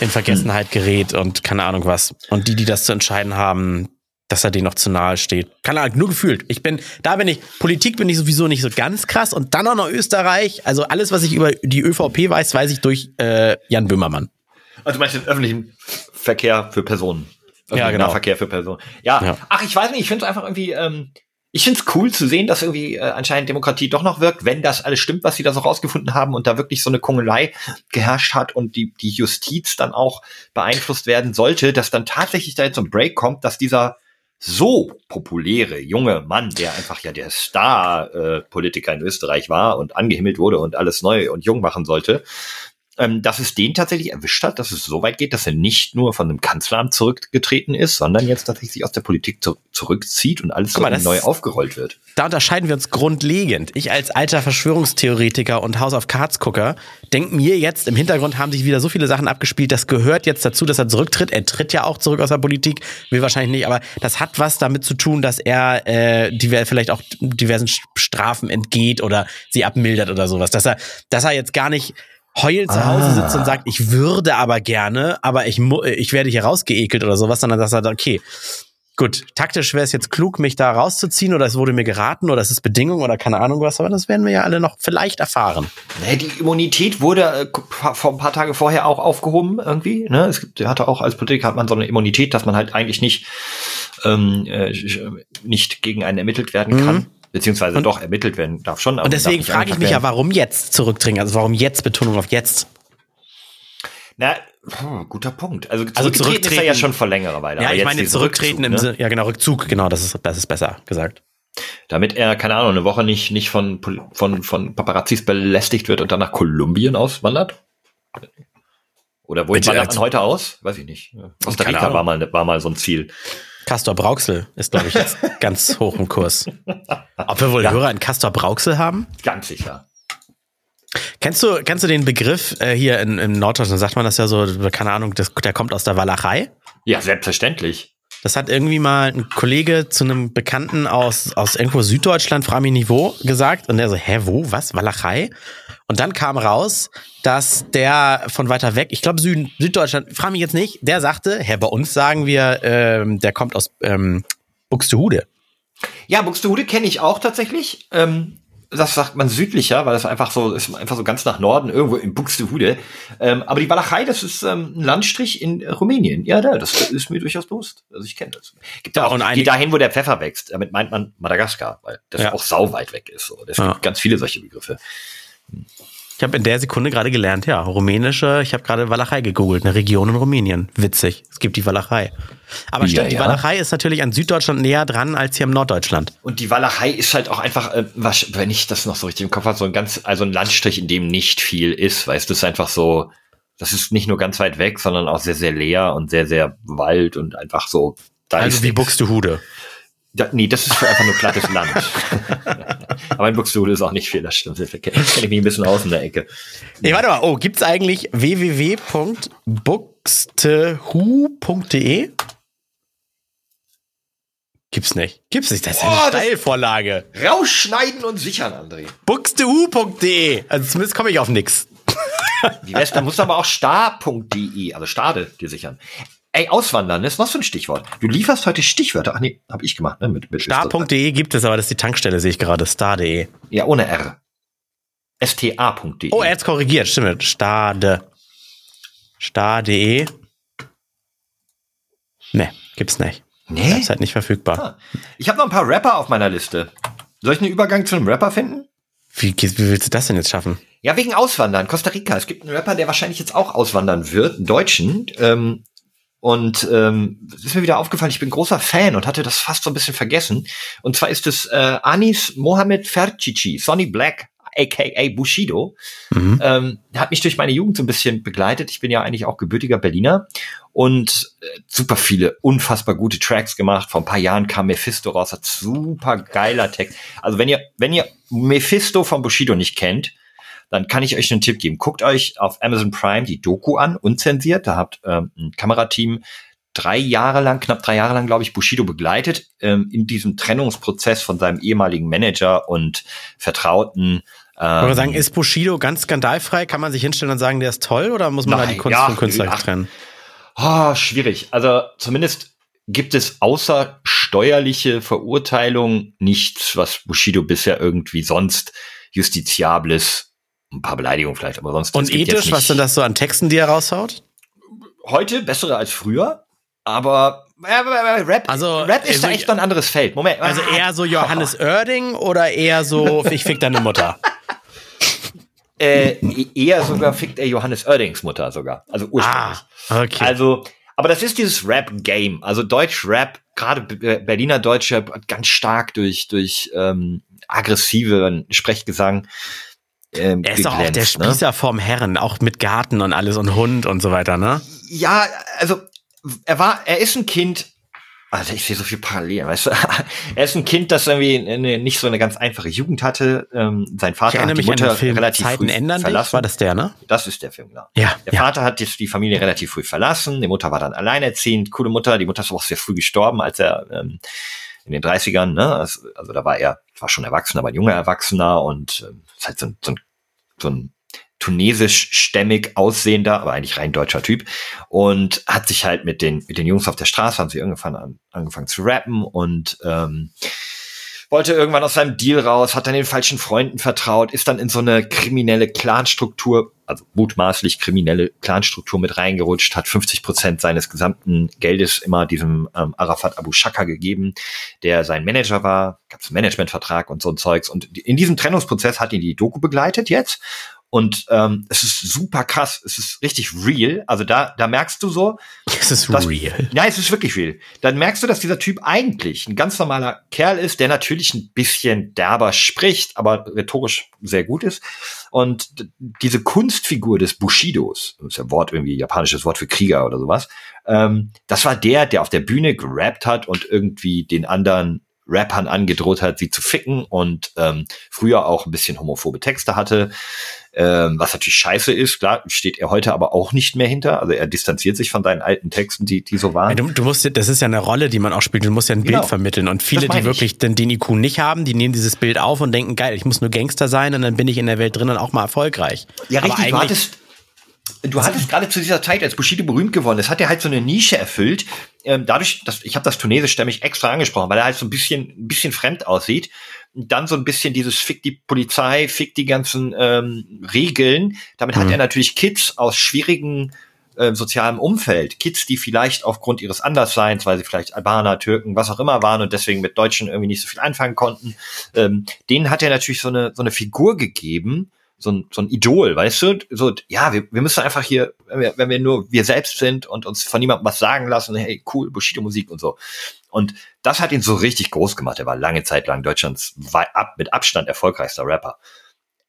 in Vergessenheit gerät und keine Ahnung was. Und die, die das zu entscheiden haben, dass er denen noch zu nahe steht. Keine Ahnung, nur gefühlt. Ich bin, da bin ich, Politik bin ich sowieso nicht so ganz krass und dann auch noch Österreich. Also alles, was ich über die ÖVP weiß, weiß ich durch äh, Jan Böhmermann. Also meinst du den öffentlichen Verkehr für Personen? Öffentlichen Ja, genau. Nahverkehr für Personen. Ja. Ja. Ach, ich weiß nicht, ich finde es einfach irgendwie, ähm, ich finde es cool zu sehen, dass irgendwie äh, anscheinend Demokratie doch noch wirkt, wenn das alles stimmt, was sie da so rausgefunden haben und da wirklich so eine Kungelei geherrscht hat und die, die Justiz dann auch beeinflusst werden sollte, dass dann tatsächlich da jetzt so ein Break kommt, dass dieser so populäre junge Mann, der einfach ja der Star-Politiker in Österreich war und angehimmelt wurde und alles neu und jung machen sollte, ähm, dass es den tatsächlich erwischt hat, dass es so weit geht, dass er nicht nur von einem Kanzleramt zurückgetreten ist, sondern jetzt tatsächlich sich aus der Politik zu zurückzieht und alles mal, neu aufgerollt wird. da unterscheiden wir uns grundlegend. Ich als alter Verschwörungstheoretiker und House of Cards Gucker denk mir jetzt, im Hintergrund haben sich wieder so viele Sachen abgespielt, das gehört jetzt dazu, dass er zurücktritt. Er tritt ja auch zurück aus der Politik, will wahrscheinlich nicht, aber das hat was damit zu tun, dass er äh, diver vielleicht auch diversen Strafen entgeht oder sie abmildert oder sowas. Dass er, dass er jetzt gar nicht heulend zu Hause sitzt und sagt, ich würde aber gerne, aber ich, mu- ich werde hier rausgeekelt oder sowas, sondern dass er sagt, okay, Gut, taktisch wäre es jetzt klug, mich da rauszuziehen oder es wurde mir geraten oder es ist Bedingung oder keine Ahnung was, aber das werden wir ja alle noch vielleicht erfahren. Nee, die Immunität wurde äh, vor ein paar Tage vorher auch aufgehoben irgendwie. Ne? Es gibt, er hatte auch als Politiker hat man so eine Immunität, dass man halt eigentlich nicht ähm, äh, nicht gegen einen ermittelt werden kann, beziehungsweise doch ermittelt werden darf schon. aber Und deswegen frage ich mich ja, werden. warum jetzt zurückdringen? Also warum jetzt Betonung auf jetzt? Na, hm, guter Punkt. Also, Also zurückgetreten ist er ja zurücktreten- schon vor längerer Weile. Ja, ich jetzt meine zurücktreten im Rückzug, ne? Sinne, ja genau, Rückzug, genau, das ist, das ist besser gesagt. Damit er, keine Ahnung, eine Woche nicht, nicht von, von, von Paparazzis belästigt wird und dann nach Kolumbien auswandert? Oder wohin wandert man heute aus? Weiß ich nicht. Costa Rica war mal, war mal so ein Ziel. Castor Brauxel ist, glaube ich, jetzt ganz hoch im Kurs. Ob wir wohl Hörer in Castor Brauxel haben? Ganz sicher. Kennst du, kennst du den Begriff äh, hier in, in Norddeutschland, sagt man das ja so, keine Ahnung, das, der kommt aus der Walachei? Ja, selbstverständlich. Das hat irgendwie mal ein Kollege zu einem Bekannten aus, aus irgendwo Süddeutschland, frag mich nicht wo, gesagt. Und der so, hä, wo, was, Walachei? Und dann kam raus, dass der von weiter weg, ich glaube Süden, Süddeutschland, frag mich jetzt nicht, der sagte, hä, bei uns sagen wir, ähm, der kommt aus ähm, Buxtehude. Ja, Buxtehude kenne ich auch tatsächlich. Ähm, das sagt man südlicher, weil das einfach so ist, einfach so ganz nach Norden, irgendwo in Buxtehude. Ähm, aber die Walachei, das ist ähm, ein Landstrich in Rumänien. Ja, da, das ist mir durchaus bewusst. Also ich kenne das. Gibt Ja, auch, und geht dahin, wo der Pfeffer wächst. Damit meint man Madagaskar, weil das Ja. auch sau weit weg ist. So. Es Ja. gibt ganz viele solche Begriffe. Ich habe in der Sekunde gerade gelernt, ja, rumänische, ich habe gerade Walachei gegoogelt, eine Region in Rumänien. Witzig, es gibt die Walachei. Aber Ja, stimmt, die ja. Walachei ist natürlich an Süddeutschland näher dran als hier im Norddeutschland. Und die Walachei ist halt auch einfach, äh, was, wenn ich das noch so richtig im Kopf habe, so ein ganz, also ein Landstrich, in dem nicht viel ist, weißt du, es ist einfach so, das ist nicht nur ganz weit weg, sondern auch sehr, sehr leer und sehr, sehr Wald und einfach so. Da Also ist wie. Buxtehude. Da, nee, das ist für einfach nur plattes Land. Aber in Buxtehude ist auch nicht viel, das stimmt. Da kenne kenn ich mich ein bisschen aus in der Ecke. Ey, warte mal, oh, gibt's eigentlich www.buxtehu.de? Gibt's nicht. Gibt's nicht, das ist Oh, eine Steilvorlage. Rausschneiden und sichern, André. Buxtehu.de. Also zumindest komme ich auf nix. Die Wester muss aber auch star.de, also Stade, dir sichern. Ey, auswandern ist was für ein Stichwort. Du lieferst heute Stichwörter. Ach nee, hab ich gemacht, ne? Mit, mit Star.de gibt es, aber das ist die Tankstelle, sehe ich gerade. Star.de. Ja, ohne R. sta.de. Oh, er hat's korrigiert, stimmt. Stade. Star.de. Ne, gibt's nicht. nee? Ist halt nicht verfügbar. Ah. Ich habe noch ein paar Rapper auf meiner Liste. Soll ich einen Übergang zu einem Rapper finden? Wie, wie willst du das denn jetzt schaffen? Ja, wegen Auswandern. Costa Rica. Es gibt einen Rapper, der wahrscheinlich jetzt auch auswandern wird, einen Deutschen. Ähm, Und ähm, es ist mir wieder aufgefallen, ich bin großer Fan und hatte das fast so ein bisschen vergessen. Und zwar ist es äh, Anis Mohamed Fercici, Sonny Black, aka Bushido. Mhm. Ähm, hat mich durch meine Jugend so ein bisschen begleitet. Ich bin ja eigentlich auch gebürtiger Berliner und äh, super viele unfassbar gute Tracks gemacht. Vor ein paar Jahren kam Mephisto raus, hat super geiler Text. Also wenn ihr, wenn ihr Mephisto von Bushido nicht kennt, dann kann ich euch einen Tipp geben. Guckt euch auf Amazon Prime die Doku an, unzensiert. Da habt ähm, ein Kamerateam drei Jahre lang, knapp drei Jahre lang, glaube ich, Bushido begleitet ähm, in diesem Trennungsprozess von seinem ehemaligen Manager und Vertrauten. Ähm, sagen, ist Bushido ganz skandalfrei? Kann man sich hinstellen und sagen, der ist toll oder muss man da Nein, die Kunst ja, vom Künstler ach, trennen? Ah, schwierig. Also zumindest gibt es außer steuerliche Verurteilung nichts, was Bushido bisher irgendwie sonst justiziables, ein paar Beleidigungen vielleicht, aber sonst. Und ethisch, was sind das so an Texten, die er raushaut? Heute bessere als früher, aber äh, äh, Rap, Also, Rap ist da also- echt noch ein anderes Feld. Moment. Also eher so Johannes Oerding oder eher so, ich fick deine Mutter? äh, eher sogar fickt er Johannes Oerdings Mutter sogar. Also ursprünglich. Ah, okay. Also, aber das ist dieses Rap-Game. Also Deutsch-Rap, gerade B- Berliner Deutscher, hat ganz stark durch, durch ähm, aggressiven Sprechgesang ähm, er ist doch auch der ne? Spießer vom Herren, auch mit Garten und alles und Hund und so weiter, ne? Ja, also er war, er ist ein Kind. Also ich sehe so viel Parallelen, weißt du? er ist ein Kind, das irgendwie eine, nicht so eine ganz einfache Jugend hatte. Ähm, sein Vater hat die Mutter Film relativ Zeiten früh ändern dich. verlassen. War das der, ne? Das ist der Film, genau. Ja. Der ja. Vater hat jetzt die Familie relativ früh verlassen. Die Mutter war dann alleinerziehend. Coole Mutter. Die Mutter ist auch sehr früh gestorben, als er ähm, in den 30ern, ne? Also, also da war er, war schon erwachsen, aber ein junger Erwachsener und ähm, ist halt so ein, so ein, so ein tunesisch-stämmig aussehender, aber eigentlich rein deutscher Typ und hat sich halt mit den mit den Jungs auf der Straße haben sie irgendwann an, angefangen zu rappen und ähm, wollte irgendwann aus seinem Deal raus, hat dann den falschen Freunden vertraut, ist dann in so eine kriminelle Clanstruktur, also mutmaßlich kriminelle Clanstruktur mit reingerutscht, hat 50 Prozent seines gesamten Geldes immer diesem ähm, Arafat Abu Shaka gegeben, der sein Manager war, gab es einen Managementvertrag und so ein Zeugs. Und in diesem Trennungsprozess hat ihn die Doku begleitet jetzt. Und ähm, es ist super krass, es ist richtig real. Also da, da merkst du so, Es ist das- real. ja, es ist wirklich real. Dann merkst du, dass dieser Typ eigentlich ein ganz normaler Kerl ist, der natürlich ein bisschen derber spricht, aber rhetorisch sehr gut ist. Und diese Kunstfigur des Bushidos, das ist ja Wort irgendwie japanisches Wort für Krieger oder sowas, ähm, das war der, der auf der Bühne gerappt hat und irgendwie den anderen Rappern angedroht hat, sie zu ficken und ähm, früher auch ein bisschen homophobe Texte hatte, ähm, was natürlich scheiße ist. Klar, steht er heute aber auch nicht mehr hinter. Also er distanziert sich von seinen alten Texten, die, die so Ja, waren. du, du musst, das ist ja eine Rolle, die man auch spielt. Du musst ja ein Genau. Bild vermitteln. Und viele, die ich. wirklich den, den IQ nicht haben, die nehmen dieses Bild auf und denken, geil, ich muss nur Gangster sein und dann bin ich in der Welt drin und auch mal erfolgreich. Ja, Aber richtig. Du hattest, du hattest gerade zu dieser Zeit, als Bushido berühmt geworden ist, hat er halt so eine Nische erfüllt. Ähm, dadurch, dass ich habe das tunesischstämmig extra angesprochen, weil er halt so ein bisschen, ein bisschen fremd aussieht. Und dann so ein bisschen dieses Fick die Polizei, Fick die ganzen ähm, Regeln. Damit hat Mhm. er natürlich Kids aus schwierigen äh, sozialem Umfeld, Kids, die vielleicht aufgrund ihres Andersseins, weil sie vielleicht Albaner, Türken, was auch immer waren und deswegen mit Deutschen irgendwie nicht so viel anfangen konnten, ähm, denen hat er natürlich so eine, so eine Figur gegeben, so ein, so ein Idol, weißt du? So, ja, wir, wir müssen einfach hier, wenn wir, wenn wir nur wir selbst sind und uns von niemandem was sagen lassen, hey, cool, Bushido-Musik und so. Und das hat ihn so richtig groß gemacht. Er war lange Zeit lang Deutschlands ab, mit Abstand erfolgreichster Rapper.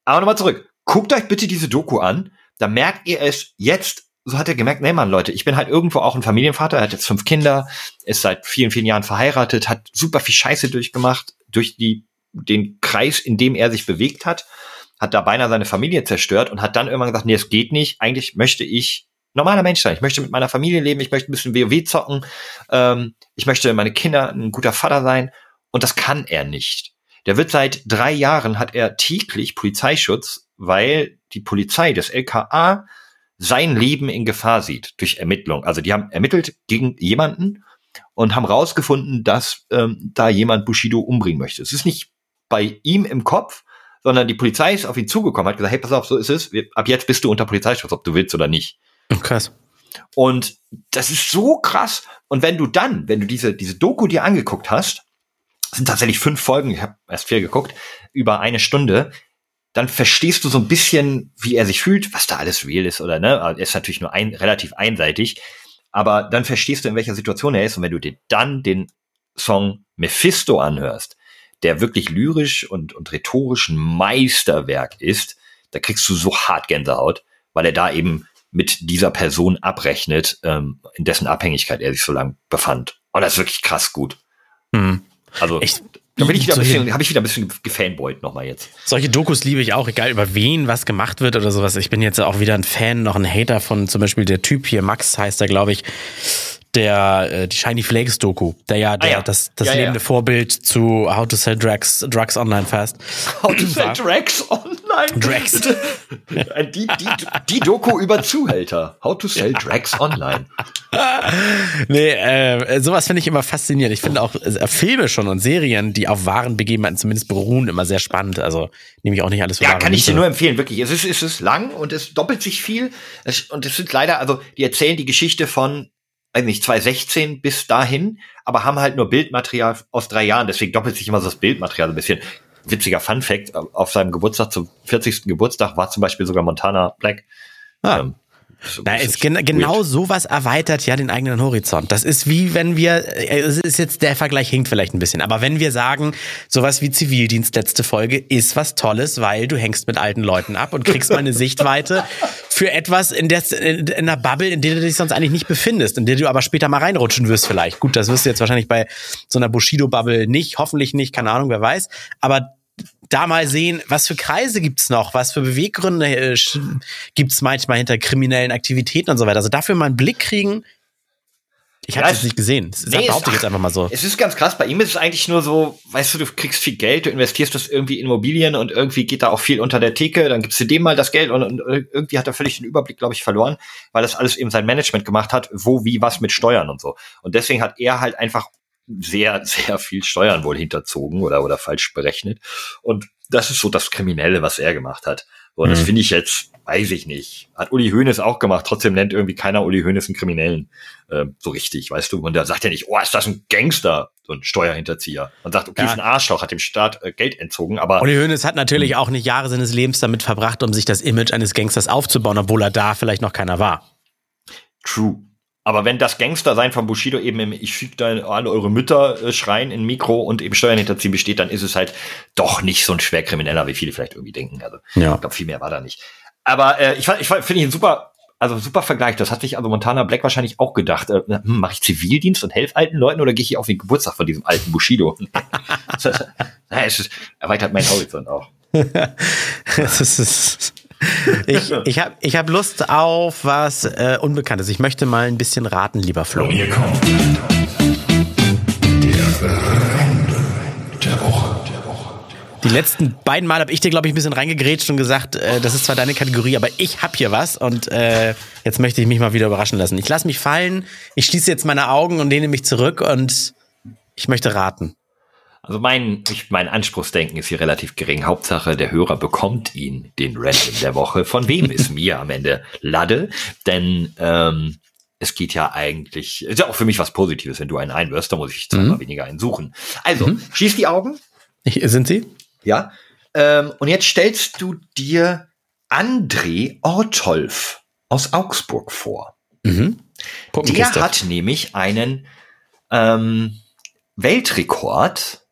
Aber nochmal zurück. Guckt euch bitte diese Doku an. Da merkt ihr es jetzt. So hat er gemerkt, nee, Mann, Leute, ich bin halt irgendwo auch ein Familienvater. Er hat jetzt fünf Kinder, ist seit vielen, vielen Jahren verheiratet, hat super viel Scheiße durchgemacht, durch die, den Kreis, in dem er sich bewegt hat, hat da beinahe seine Familie zerstört und hat dann irgendwann gesagt, nee, es geht nicht. Eigentlich möchte ich normaler Mensch sein. Ich möchte mit meiner Familie leben, ich möchte ein bisschen WoW zocken, ähm, ich möchte meine Kinder ein guter Vater sein und das kann er nicht. Der wird seit drei Jahren hat er täglich Polizeischutz, weil die Polizei des LKA sein Leben in Gefahr sieht durch Ermittlung. Also die haben ermittelt gegen jemanden und haben rausgefunden, dass ähm, da jemand Bushido umbringen möchte. Es ist nicht bei ihm im Kopf, sondern die Polizei ist auf ihn zugekommen, hat gesagt, hey, pass auf, so ist es. Ab jetzt bist du unter Polizeischutz, ob du willst oder nicht. Krass. Und das ist so krass. Und wenn du dann, wenn du diese, diese Doku dir angeguckt hast, sind tatsächlich fünf Folgen, ich habe erst vier geguckt, über eine Stunde, dann verstehst du so ein bisschen, wie er sich fühlt, was da alles real ist oder ne. Er ist natürlich nur ein, relativ einseitig. aber dann verstehst du, in welcher Situation er ist. Und wenn du dir dann den Song Mephisto anhörst, der wirklich lyrisch und, und rhetorisch ein Meisterwerk ist, da kriegst du so hart Gänsehaut, weil er da eben mit dieser Person abrechnet, ähm, in dessen Abhängigkeit er sich so lange befand. Und das ist wirklich krass gut. Hm. Also Ich- da bin ich wieder ein bisschen, habe ich wieder ein bisschen gefanboyt nochmal jetzt. Solche Dokus liebe ich auch, egal über wen was gemacht wird oder sowas. Ich bin jetzt auch wieder ein Fan, noch ein Hater von zum Beispiel der Typ hier, Max heißt er, glaube ich, der äh, die Shiny Flakes Doku, der ja, der, Ah ja. das, das Ja, ja. lebende Vorbild zu How to Sell Drugs, Drugs Online Fast. How to sell Drax online. Drax. die, die, die Doku über Zuhälter. How to sell Drax online. Nee, äh, sowas finde ich immer faszinierend. Ich finde auch äh, Filme schon und Serien, die auf wahren Begebenheiten zumindest beruhen, immer sehr spannend. Also nehme ich auch nicht alles für Ja, kann ich dir nur empfehlen, wirklich. Es ist, es ist lang und es doppelt sich viel. Es, und es sind leider, also die erzählen die Geschichte von, weiß nicht, 2016 bis dahin, aber haben halt nur Bildmaterial aus drei Jahren. Deswegen doppelt sich immer so das Bildmaterial ein bisschen. Witziger Fun Fact, auf seinem Geburtstag, zum 40. Geburtstag, war zum Beispiel sogar Montana Black. Ah. Ähm, Na, ist gen weird. genau sowas erweitert ja den eigenen Horizont. Das ist wie wenn wir, äh, es ist jetzt, der Vergleich hinkt vielleicht ein bisschen, aber wenn wir sagen, sowas wie Zivildienst letzte Folge ist was Tolles, weil du hängst mit alten Leuten ab und kriegst mal eine Sichtweite für etwas in der, in, in einer Bubble, in der du dich sonst eigentlich nicht befindest, in der du aber später mal reinrutschen wirst vielleicht. Gut, das wirst du jetzt wahrscheinlich bei so einer Bushido-Bubble nicht, hoffentlich nicht, keine Ahnung, wer weiß, aber da mal sehen, was für Kreise gibt's noch, was für Beweggründe äh, gibt's manchmal hinter kriminellen Aktivitäten und so weiter. Also dafür mal einen Blick kriegen. Ich habe es nicht gesehen. Das Nee, behaupte ich jetzt einfach mal so. Es ist ganz krass. Bei ihm ist es eigentlich nur so, weißt du, du kriegst viel Geld, du investierst das irgendwie in Immobilien und irgendwie geht da auch viel unter der Theke, dann gibst du dem mal das Geld und, und irgendwie hat er völlig den Überblick, glaube ich, verloren, weil das alles eben sein Management gemacht hat, wo, wie, was mit Steuern und so. Und deswegen hat er halt einfach sehr, sehr viel Steuern wohl hinterzogen oder, oder falsch berechnet. Und das ist so das Kriminelle, was er gemacht hat. Und das Mhm. finde ich jetzt, weiß ich nicht. Hat Uli Hoeneß auch gemacht. Trotzdem nennt irgendwie keiner Uli Hoeneß einen Kriminellen. Ähm, so richtig, weißt du? Und der sagt ja nicht, oh, ist das ein Gangster, so ein Steuerhinterzieher. Man sagt, okay, Ja. ist ein Arschloch, hat dem Staat äh, Geld entzogen, aber Uli Hoeneß hat natürlich auch nicht Jahre seines Lebens damit verbracht, um sich das Image eines Gangsters aufzubauen, obwohl er da vielleicht noch keiner war. true. Aber wenn das Gangster-Sein von Bushido eben im Ich fick da alle eure Mütter äh, schreien in Mikro und eben Steuern hinterziehen besteht, dann ist es halt doch nicht so ein Schwerkrimineller, wie viele vielleicht irgendwie denken. Also Ja. ich glaube, viel mehr war da nicht. Aber äh, ich, fand- ich finde ich ein super, also super Vergleich. Das hat sich also Montana Black wahrscheinlich auch gedacht. Äh, hm, Mache ich Zivildienst und helfe alten Leuten oder gehe ich hier auf den Geburtstag von diesem alten Bushido? naja, es ist, erweitert mein Horizont auch. Das ist, ich ich habe ich hab Lust auf was äh, Unbekanntes. Ich möchte mal ein bisschen raten, lieber Flo. Und hier kommt der Rande der Woche. Die letzten beiden Mal habe ich dir, glaube ich, ein bisschen reingegrätscht und gesagt, äh, das ist zwar deine Kategorie, aber ich hab hier was und äh, jetzt möchte ich mich mal wieder überraschen lassen. Ich lasse mich fallen, ich schließe jetzt meine Augen und lehne mich zurück und ich möchte raten. Also mein, ich, mein Anspruchsdenken ist hier relativ gering. Hauptsache, der Hörer bekommt ihn, den Random der Woche. Von wem ist mir am Ende Lade? Denn ähm, es geht ja eigentlich, ist ja auch für mich was Positives, wenn du einen einwirfst, da muss ich zweimal weniger einen suchen. Also, schließ die Augen. Ich, sind Sie? Ja. Ähm, und jetzt stellst du dir André Ortolf aus Augsburg vor. Der Puppenkiste. hat nämlich einen ähm, Weltrekord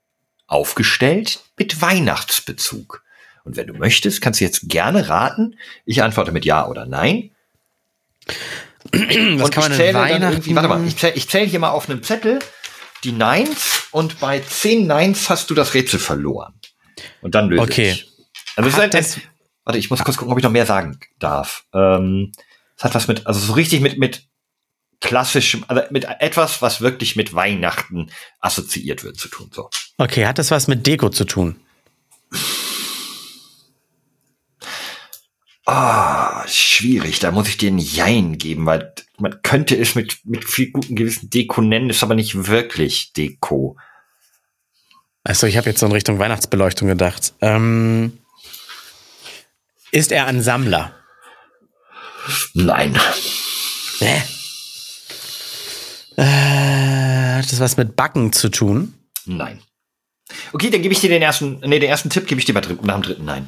aufgestellt mit Weihnachtsbezug. Und wenn du möchtest, kannst du jetzt gerne raten. Ich antworte mit Ja oder Nein. Was und kann man ich zähle dann Weihnachten? irgendwie, warte mal, ich zähle ich zähl hier mal auf einem Zettel die Nines und bei zehn Nines hast du das Rätsel verloren. Und dann löse Okay. ich. Also es ist Hat ein, ein, das- warte, ich muss kurz gucken, ob ich noch mehr sagen darf. Ähm, es hat was mit, also so richtig mit, mit klassischem, also mit etwas, was wirklich mit Weihnachten assoziiert wird zu tun. So. Okay, hat das was mit Deko zu tun? Ah, schwierig. Da muss ich dir ein Jein geben, weil man könnte es mit, mit viel guten Gewissen Deko nennen, ist aber nicht wirklich Deko. Achso, ich habe jetzt so in Richtung Weihnachtsbeleuchtung gedacht. Ähm, ist er ein Sammler? Nein. Hä? Äh, hat das was mit Backen zu tun? Nein. Okay, dann gebe ich dir den ersten, nee, den ersten Tipp gebe ich dir nach dem dritten Nein.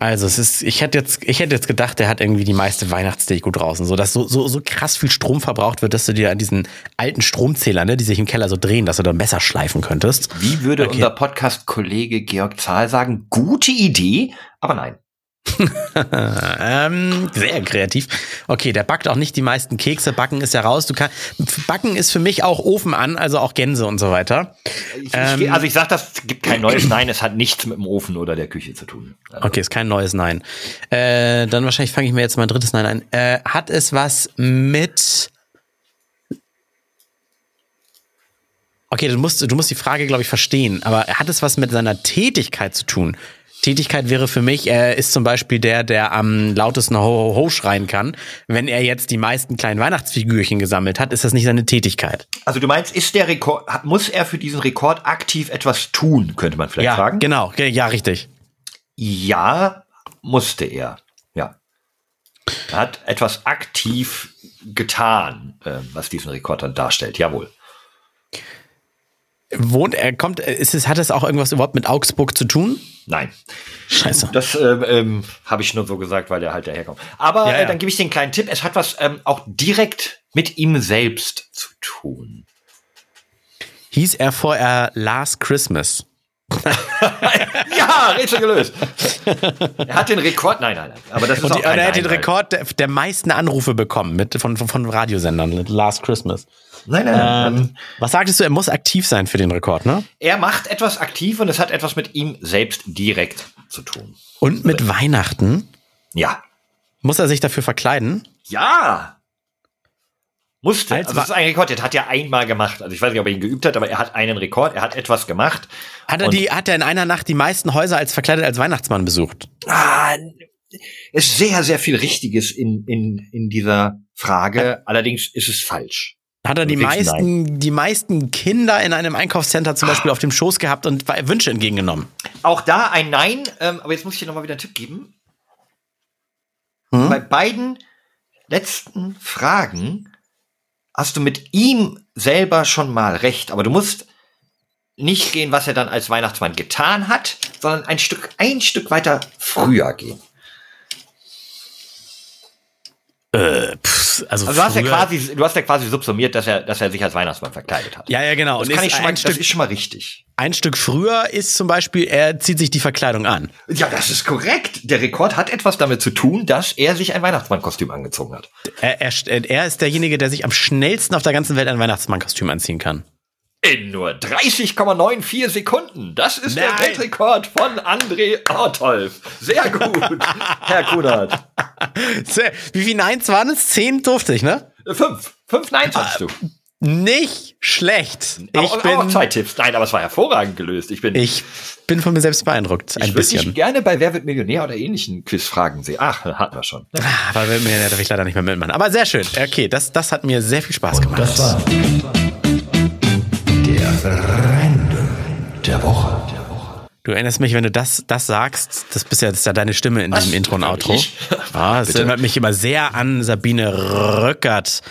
Also es ist, ich hätte jetzt, ich hätte jetzt gedacht, der hat irgendwie die meiste Weihnachtsdeko draußen, so dass so, so, so krass viel Strom verbraucht wird, dass du dir an diesen alten Stromzähler, ne, die sich im Keller so drehen, dass du da Messer schleifen könntest. Wie würde Okay. unser Podcast-Kollege Georg Zahl sagen? Gute Idee, aber nein. Ähm, sehr kreativ. Okay, der backt auch nicht die meisten Kekse. Backen ist ja raus. Du kann, Backen ist für mich auch Ofen an, also auch Gänse und so weiter. Ich, Ähm. ich, also ich sage das, gibt kein neues Nein, es hat nichts mit dem Ofen oder der Küche zu tun. Also, Okay, ist kein neues Nein. Äh, dann wahrscheinlich fange ich mir jetzt mein drittes Nein ein. Äh, hat es was mit. Okay, du musst, du musst die Frage, glaube ich, verstehen, aber hat es was mit seiner Tätigkeit zu tun? Tätigkeit wäre für mich, er ist zum Beispiel der, der am lautesten Ho, Ho, Ho schreien kann. Wenn er jetzt die meisten kleinen Weihnachtsfigürchen gesammelt hat, ist das nicht seine Tätigkeit. also du meinst, ist der Rekord, muss er für diesen Rekord aktiv etwas tun, könnte man vielleicht ja, fragen? genau. Ge- Ja, richtig. Ja, musste er. Ja. Er hat etwas aktiv getan, äh, was diesen Rekord dann darstellt. Jawohl. Wohnt er, kommt, ist es, hat es auch irgendwas überhaupt mit Augsburg zu tun? Nein. Scheiße. Das ähm, ähm, habe ich nur so gesagt, weil der halt daherkommt. Aber Ja, Äh, ja. dann gebe ich dir einen kleinen Tipp. Es hat was ähm, auch direkt mit ihm selbst zu tun. Hieß er vorher Last Christmas? Ja, Rätsel gelöst. er hat den Rekord. Nein, nein, nein. Aber das ist Und auch die, er hat den Rekord der, der meisten Anrufe bekommen mit, von, von, von Radiosendern, mit Last Christmas. Nein, nein, nein. Ähm, was sagtest du, er muss aktiv sein für den Rekord, ne? Er macht etwas aktiv und es hat etwas mit ihm selbst direkt zu tun. Und mit Weihnachten Ja. muss er sich dafür verkleiden? Ja. Musste. Als also das ist ein Rekord, den hat er einmal gemacht. Also ich weiß nicht, ob er ihn geübt hat, aber er hat einen Rekord, er hat etwas gemacht. Hat er, die, hat er in einer Nacht die meisten Häuser als verkleidet als Weihnachtsmann besucht? Ah, es ist sehr, sehr viel Richtiges in, in, in dieser Frage. Allerdings ist es falsch. Hat er die Du kriegst meisten, die meisten Kinder in einem Einkaufscenter zum Beispiel auf dem Schoß gehabt und Wünsche entgegengenommen? Auch da ein Nein, ähm, aber jetzt muss ich dir nochmal wieder einen Tipp geben. Hm? Bei beiden letzten Fragen hast du mit ihm selber schon mal recht, aber du musst nicht gehen, was er dann als Weihnachtsmann getan hat, sondern ein Stück, ein Stück weiter früher gehen. Äh, pff, also Also du hast ja quasi, du hast ja quasi subsumiert, dass er, dass er sich als Weihnachtsmann verkleidet hat. Ja, ja, genau. das Und kann ist ich schon mal, ein, das Stück, ist schon mal richtig. ein Stück früher ist zum Beispiel, er zieht sich die Verkleidung an. Ja, das ist korrekt. Der Rekord hat etwas damit zu tun, dass er sich ein Weihnachtsmannkostüm angezogen hat. Er, er, er ist derjenige, der sich am schnellsten auf der ganzen Welt ein Weihnachtsmannkostüm anziehen kann. In nur 30,94 Sekunden. Das ist der Nein. Weltrekord von André Ortolf. Sehr gut, Herr Kunert. Wie viel Neins waren es? Zehn durfte ich, ne? Äh, Fünf. Fünf Neins hast du. Nicht schlecht. Ich auch bin, zwei Tipps. Nein, aber es war hervorragend gelöst. Ich bin, ich, ich bin von mir selbst beeindruckt. Ein würde bisschen. dich gerne bei Wer wird Millionär oder ähnlichen Quizfragen sehen. Ach, hatten wir schon. Ah, Aber will mir darf ich leider nicht mehr mitmachen. Aber sehr schön. Okay, das, das hat mir sehr viel Spaß gemacht. Das war der Random der Woche. Du erinnerst mich, wenn du das, das sagst, das bist ja, das ist ja deine Stimme in diesem Intro und Outro. Ich? Ah, das Bitte. erinnert mich immer sehr an Sabine Rückert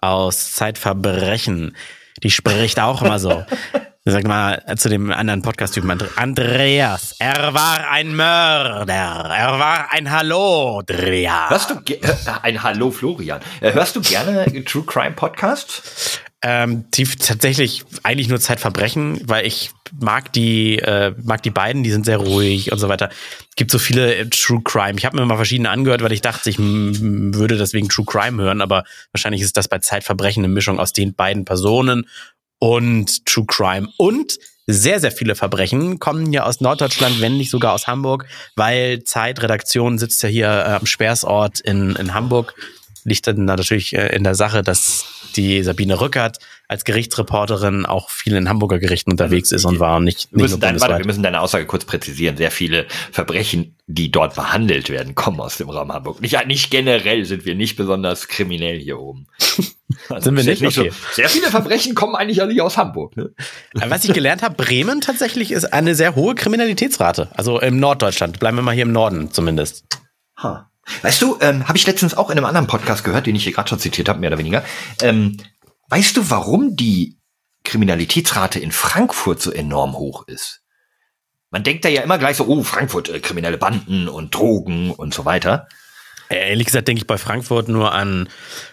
aus Zeitverbrechen. Die spricht auch immer so. Sag mal zu dem anderen Podcast-Typen, Andre- Andreas, er war ein Mörder, er war ein Hallodria. Hörst du äh, ein Hallo Florian? Äh, Hörst du gerne True Crime Podcast? Ähm, die tatsächlich eigentlich nur Zeitverbrechen, weil ich mag die, äh, mag die beiden, die sind sehr ruhig und so weiter. Es gibt so viele äh, True Crime. Ich habe mir mal verschiedene angehört, weil ich dachte, ich würde deswegen True Crime hören, aber wahrscheinlich ist das bei Zeitverbrechen eine Mischung aus den beiden Personen und True Crime. Und sehr, sehr viele Verbrechen kommen ja aus Norddeutschland, wenn nicht sogar aus Hamburg, weil Zeitredaktion sitzt ja hier äh, am Speersort in, in Hamburg. Liegt dann natürlich äh, in der Sache, dass die Sabine Rückert als Gerichtsreporterin auch viel in Hamburger Gerichten unterwegs ist und war und nicht, Wir nicht müssen, dein, warte, wir müssen deine Aussage kurz präzisieren. Sehr viele Verbrechen, die dort behandelt werden, kommen aus dem Raum Hamburg. Nicht, nicht generell sind wir nicht besonders kriminell hier oben. Also Sind wir jetzt nicht? Okay. so, sehr viele Verbrechen kommen eigentlich alle aus Hamburg. Ne? Was ich gelernt habe, Bremen tatsächlich ist eine sehr hohe Kriminalitätsrate. Also im Norddeutschland. Bleiben wir mal hier im Norden zumindest. Ha. Weißt du, ähm, habe ich letztens auch in einem anderen Podcast gehört, den ich hier gerade schon zitiert habe, mehr oder weniger. Ähm, weißt du, warum die Kriminalitätsrate in Frankfurt so enorm hoch ist? Man denkt da ja immer gleich so, oh, Frankfurt, äh, kriminelle Banden und Drogen und so weiter. Äh, Ehrlich gesagt denke ich bei Frankfurt nur an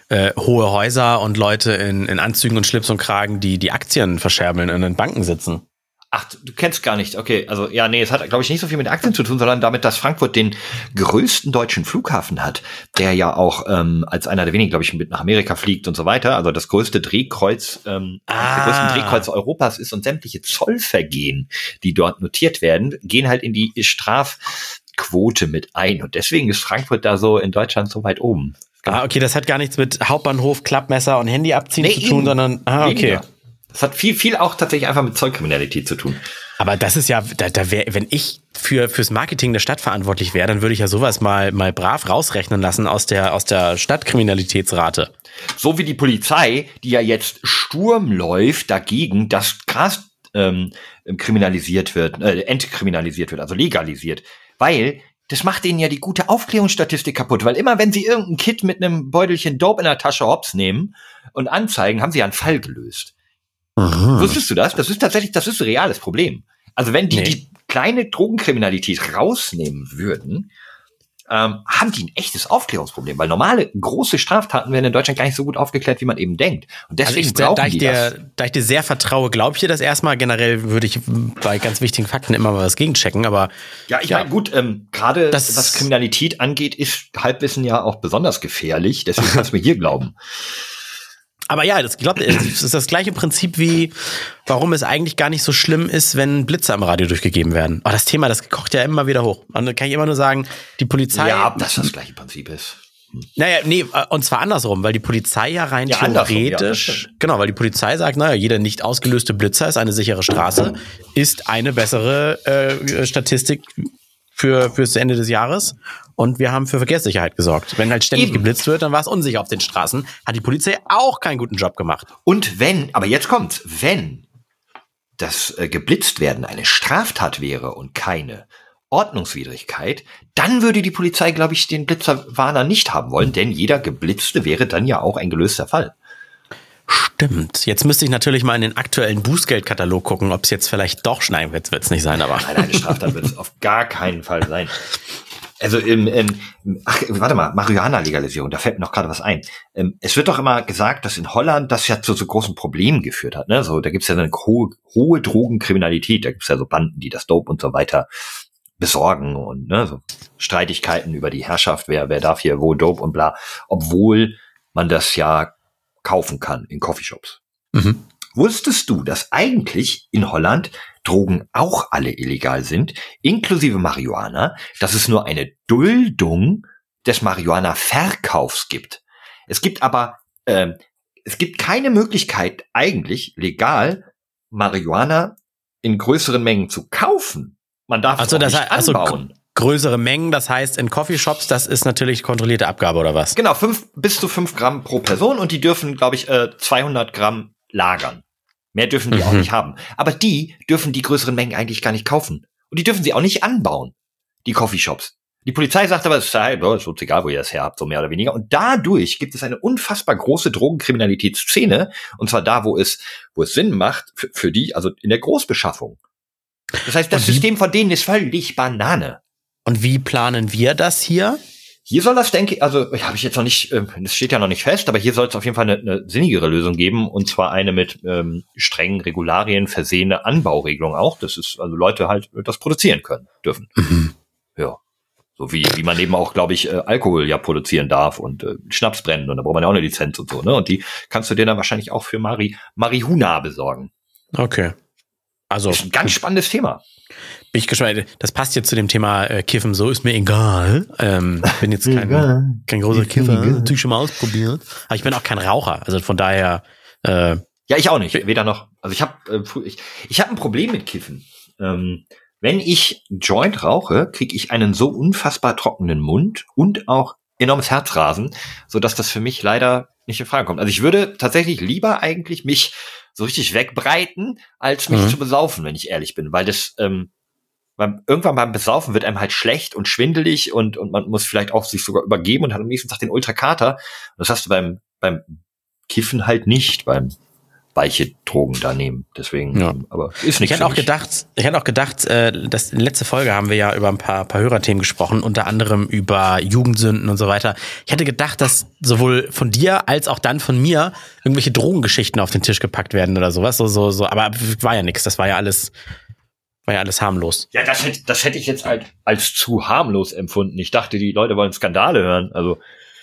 äh, hohe Häuser und Leute in, in Anzügen und Schlips und Kragen, die die Aktien verscherbeln und in Banken sitzen. Ach, du kennst gar nicht. Okay, also ja, nee, es hat, glaube ich, nicht so viel mit Aktien zu tun, sondern damit, dass Frankfurt den größten deutschen Flughafen hat, der ja auch ähm, als einer der wenigen, glaube ich, mit nach Amerika fliegt und so weiter. Also das größte Drehkreuz, ähm, Ah. der größten Drehkreuz Europas ist und sämtliche Zollvergehen, die dort notiert werden, gehen halt in die Strafquote mit ein. Und deswegen ist Frankfurt da so in Deutschland so weit oben. Ah, okay, das hat gar nichts mit Hauptbahnhof, Klappmesser und Handy abziehen Nee, zu tun, eben. sondern ah, okay. Weniger. Das hat viel, viel auch tatsächlich einfach mit Zollkriminalität zu tun. Aber das ist ja, da, da wär, wenn ich für fürs Marketing der Stadt verantwortlich wäre, dann würde ich ja sowas mal mal brav rausrechnen lassen aus der aus der Stadtkriminalitätsrate. So wie die Polizei, die ja jetzt Sturm läuft dagegen, dass Gras ähm, kriminalisiert wird, äh, entkriminalisiert wird, also legalisiert. Weil das macht denen ja die gute Aufklärungsstatistik kaputt, weil immer wenn sie irgendein Kid mit einem Beutelchen Dope in der Tasche hops nehmen und anzeigen, haben sie ja einen Fall gelöst. Wusstest du das? Das ist tatsächlich, das ist ein reales Problem. Also wenn die Nee. die kleine Drogenkriminalität rausnehmen würden, ähm, haben die ein echtes Aufklärungsproblem, weil normale große Straftaten werden in Deutschland gar nicht so gut aufgeklärt, wie man eben denkt. Und Also deswegen ich, da, brauchen da, ich die das. dir, da ich dir sehr vertraue, glaube ich dir das erstmal. Generell würde ich bei ganz wichtigen Fakten immer mal was gegenchecken, aber Ja, ich meine, gut, ähm, gerade Das- was Kriminalität angeht, ist Halbwissen ja auch besonders gefährlich. Deswegen kannst du mir hier glauben. Aber ja, das, glaube, es ist das gleiche Prinzip wie, warum es eigentlich gar nicht so schlimm ist, wenn Blitze am Radio durchgegeben werden. Aber das Thema, das kocht ja immer wieder hoch. Und da kann ich immer nur sagen, die Polizei. Ja, ob das das gleiche Prinzip ist. Naja, nee, äh, und zwar andersrum, weil die Polizei ja rein Ja, ja, das theoretisch, stimmt. genau, weil die Polizei sagt, naja, jeder nicht ausgelöste Blitzer ist eine sichere Straße, ist eine bessere äh, Statistik für fürs Ende des Jahres und wir haben für Verkehrssicherheit gesorgt. Wenn halt ständig Eben. geblitzt wird, dann war es unsicher auf den Straßen, hat die Polizei auch keinen guten Job gemacht. Und wenn, aber jetzt kommt's, wenn das äh, geblitzt werden eine Straftat wäre und keine Ordnungswidrigkeit, dann würde die Polizei, glaube ich, den Blitzerwarner nicht haben wollen, denn jeder Geblitzte wäre dann ja auch ein gelöster Fall. Stimmt. Jetzt müsste ich natürlich mal in den aktuellen Bußgeldkatalog gucken, ob es jetzt vielleicht doch, nein, wird es nicht sein, aber. Nein, eine Straftat wird es auf gar keinen Fall sein. Also im, im ach, warte mal, Marihuana-Legalisierung, da fällt mir noch gerade was ein. Ähm, es wird doch immer gesagt, dass in Holland das ja zu so großen Problemen geführt hat. Ne? So, da gibt's ja eine hohe, hohe Drogenkriminalität, da gibt's ja so Banden, die das Dope und so weiter besorgen und ne, so Streitigkeiten über die Herrschaft, wer, wer darf hier wo Dope und bla, obwohl man das ja kaufen kann in Coffeeshops. Mhm. Wusstest du, dass eigentlich in Holland Drogen auch alle illegal sind, inklusive Marihuana, dass es nur eine Duldung des Marihuana-Verkaufs gibt? Es gibt aber, ähm, es gibt keine Möglichkeit eigentlich legal Marihuana in größeren Mengen zu kaufen. Man darf Also es nicht heißt, also anbauen. größere Mengen, das heißt in Coffeeshops, das ist natürlich kontrollierte Abgabe oder was? Genau, fünf, bis zu fünf Gramm pro Person und die dürfen, glaube ich, äh, 200 Gramm lagern. Mehr dürfen die auch Mhm. nicht haben. Aber die dürfen die größeren Mengen eigentlich gar nicht kaufen. Und die dürfen sie auch nicht anbauen, die Coffeeshops. Die Polizei sagt aber, es ist uns egal, wo ihr das her habt, so mehr oder weniger. Und dadurch gibt es eine unfassbar große Drogenkriminalitätsszene. Und zwar da, wo es, wo es Sinn macht, für, für die, also in der Großbeschaffung. Das heißt, das System von denen ist völlig Banane. Und wie planen wir das hier? Hier soll das, denke ich, also habe ich jetzt noch nicht, ähm, das steht ja noch nicht fest, aber hier soll es auf jeden Fall eine, eine sinnigere Lösung geben und zwar eine mit ähm, strengen Regularien versehene Anbauregelung auch. Das ist also Leute halt das produzieren können dürfen. Ja, so wie wie man eben auch, glaube ich, äh, Alkohol ja produzieren darf und äh, Schnaps brennen und da braucht man ja auch eine Lizenz und so. Ne? Und die kannst du dir dann wahrscheinlich auch für Mari Marihuna besorgen. Okay. Also Ist ein ganz spannendes Thema. Bin ich gespannt. Das passt jetzt zu dem Thema äh, Kiffen. So ist mir egal. Ähm, ich bin jetzt kein, kein großer Kiffer. Natürlich schon mal ausprobiert. Aber ich bin auch kein Raucher. Also von daher. Äh, Ja, ich auch nicht. Weder noch. Also ich habe äh, ich, ich hab ein Problem mit Kiffen. Ähm, wenn ich Joint rauche, kriege ich einen so unfassbar trockenen Mund und auch enormes Herzrasen, so dass das für mich leider nicht in Frage kommt. Also ich würde tatsächlich lieber eigentlich mich so richtig wegbreiten, als mich Mhm. zu besaufen, wenn ich ehrlich bin, weil das ähm, beim, irgendwann beim Besaufen wird einem halt schlecht und schwindelig und, und man muss vielleicht auch sich sogar übergeben und hat am nächsten Tag den Ultrakater. Das hast du beim, beim Kiffen halt nicht, beim weiche Drogen da nehmen. Deswegen, Ja. aber ist nicht Ich hätte auch gedacht, ich hätte auch gedacht, äh, dass in letzte Folge haben wir ja über ein paar, paar Hörerthemen gesprochen, unter anderem über Jugendsünden und so weiter. Ich hätte gedacht, dass sowohl von dir als auch dann von mir irgendwelche Drogengeschichten auf den Tisch gepackt werden oder sowas. So, so, so. Aber war ja nichts. Das war ja alles, war ja alles harmlos. Ja, das hätte, das hätte ich jetzt als, als zu harmlos empfunden. Ich dachte, die Leute wollen Skandale hören. Also,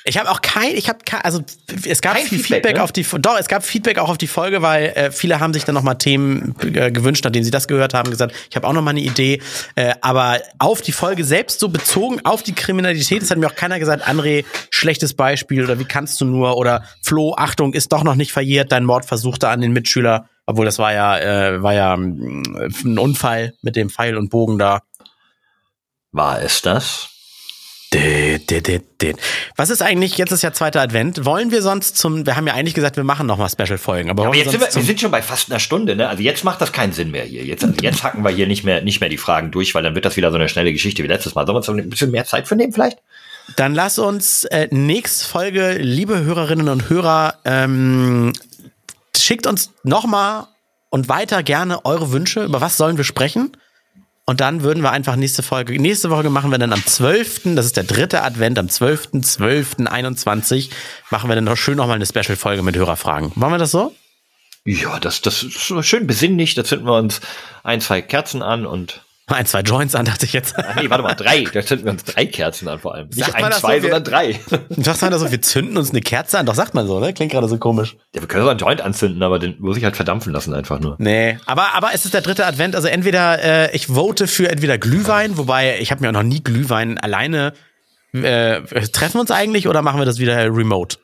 Ich habe auch kein, ich habe kein, also es gab Kein viel Feedback, Feedback, ne? auf die, doch, es gab Feedback auch auf die Folge, weil äh, viele haben sich dann nochmal Themen äh, gewünscht, nachdem sie das gehört haben, gesagt, ich habe auch noch mal eine Idee, äh, aber auf die Folge selbst so bezogen auf die Kriminalität, das hat mir auch keiner gesagt, André, schlechtes Beispiel oder wie kannst du nur oder Flo, Achtung, ist doch noch nicht verjährt, dein Mordversuch da an den Mitschüler, obwohl das war ja, äh, war ja mm, ein Unfall mit dem Pfeil und Bogen da. war es das? Was ist eigentlich, jetzt ist ja zweiter Advent, wollen wir sonst zum, wir haben ja eigentlich gesagt, wir machen noch mal Special-Folgen, aber, Aber wollen jetzt wir sind wir, wir sind schon bei fast einer Stunde, ne? Also jetzt macht das keinen Sinn mehr hier. Jetzt, also jetzt hacken wir hier nicht mehr, nicht mehr die Fragen durch, weil dann wird das wieder so eine schnelle Geschichte wie letztes Mal. Sollen wir uns ein bisschen mehr Zeit für nehmen vielleicht? dann lass uns äh, nächste Folge, liebe Hörerinnen und Hörer, ähm, schickt uns noch mal und weiter gerne eure Wünsche, über was sollen wir sprechen? Und dann würden wir einfach nächste Folge, nächste Folge machen wir dann am 12., das ist der dritte Advent, am 12.12.21 machen wir dann noch schön nochmal eine Special-Folge mit Hörerfragen. Machen wir das so? Ja, das, das ist schön besinnlich. Da zünden wir uns ein, zwei Kerzen an und. Ein, zwei Joints an, dachte ich jetzt. Ah, nee, warte mal, drei. Da zünden wir uns drei Kerzen an vor allem. Nicht Sagt ein, das zwei, so? Sondern drei. Sagt man das so, wir zünden uns eine Kerze an? Doch, sagt man so, ne? Klingt gerade so komisch. Ja, wir können so einen Joint anzünden, aber den muss ich halt verdampfen lassen einfach nur. Nee, aber, aber es ist der dritte Advent. Also entweder, äh, ich vote für entweder Glühwein, wobei ich habe mir auch noch nie Glühwein alleine. Äh, treffen wir uns eigentlich oder machen wir das wieder remote?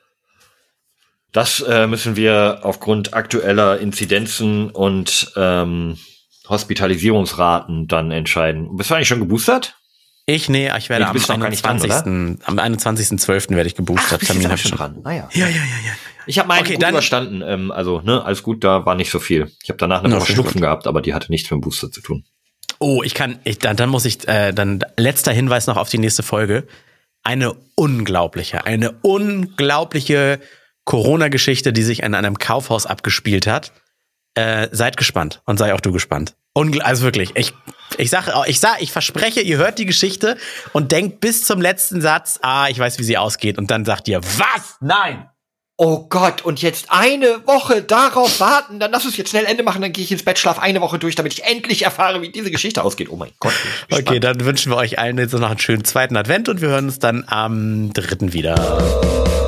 Das äh, müssen wir aufgrund aktueller Inzidenzen und ähm, Hospitalisierungsraten dann entscheiden. Bist du eigentlich schon geboostert? Ich, nee, ich werde Nee, am bist noch gar nicht dran, 21. am 21.12. werde ich geboostert. du Termin ich schon dran. Ah, ja. Ja, ja, ja, ja. Ich habe meinen Okay, gut dann- überstanden. Ähm, also, ne, alles gut, da war nicht so viel. Ich habe danach eine Woche schön Schnupfen gehabt, aber die hatte nichts mit dem Booster zu tun. Oh, ich kann, ich, dann, dann muss ich, äh, dann letzter Hinweis noch auf die nächste Folge. Eine unglaubliche, eine unglaubliche Corona-Geschichte, die sich in einem Kaufhaus abgespielt hat. Äh, seid gespannt und sei auch du gespannt. Ungl also wirklich, ich, ich sage, ich sag, ich verspreche, ihr hört die Geschichte und denkt bis zum letzten Satz, ah, ich weiß, wie sie ausgeht, und dann sagt ihr, was? Nein! Oh Gott, und jetzt eine Woche darauf warten, dann lass uns jetzt schnell Ende machen, dann gehe ich ins Bettschlaf eine Woche durch, damit ich endlich erfahre, wie diese Geschichte ausgeht. Oh mein Gott. Okay, dann wünschen wir euch allen jetzt noch einen schönen zweiten Advent und wir hören uns dann am dritten wieder.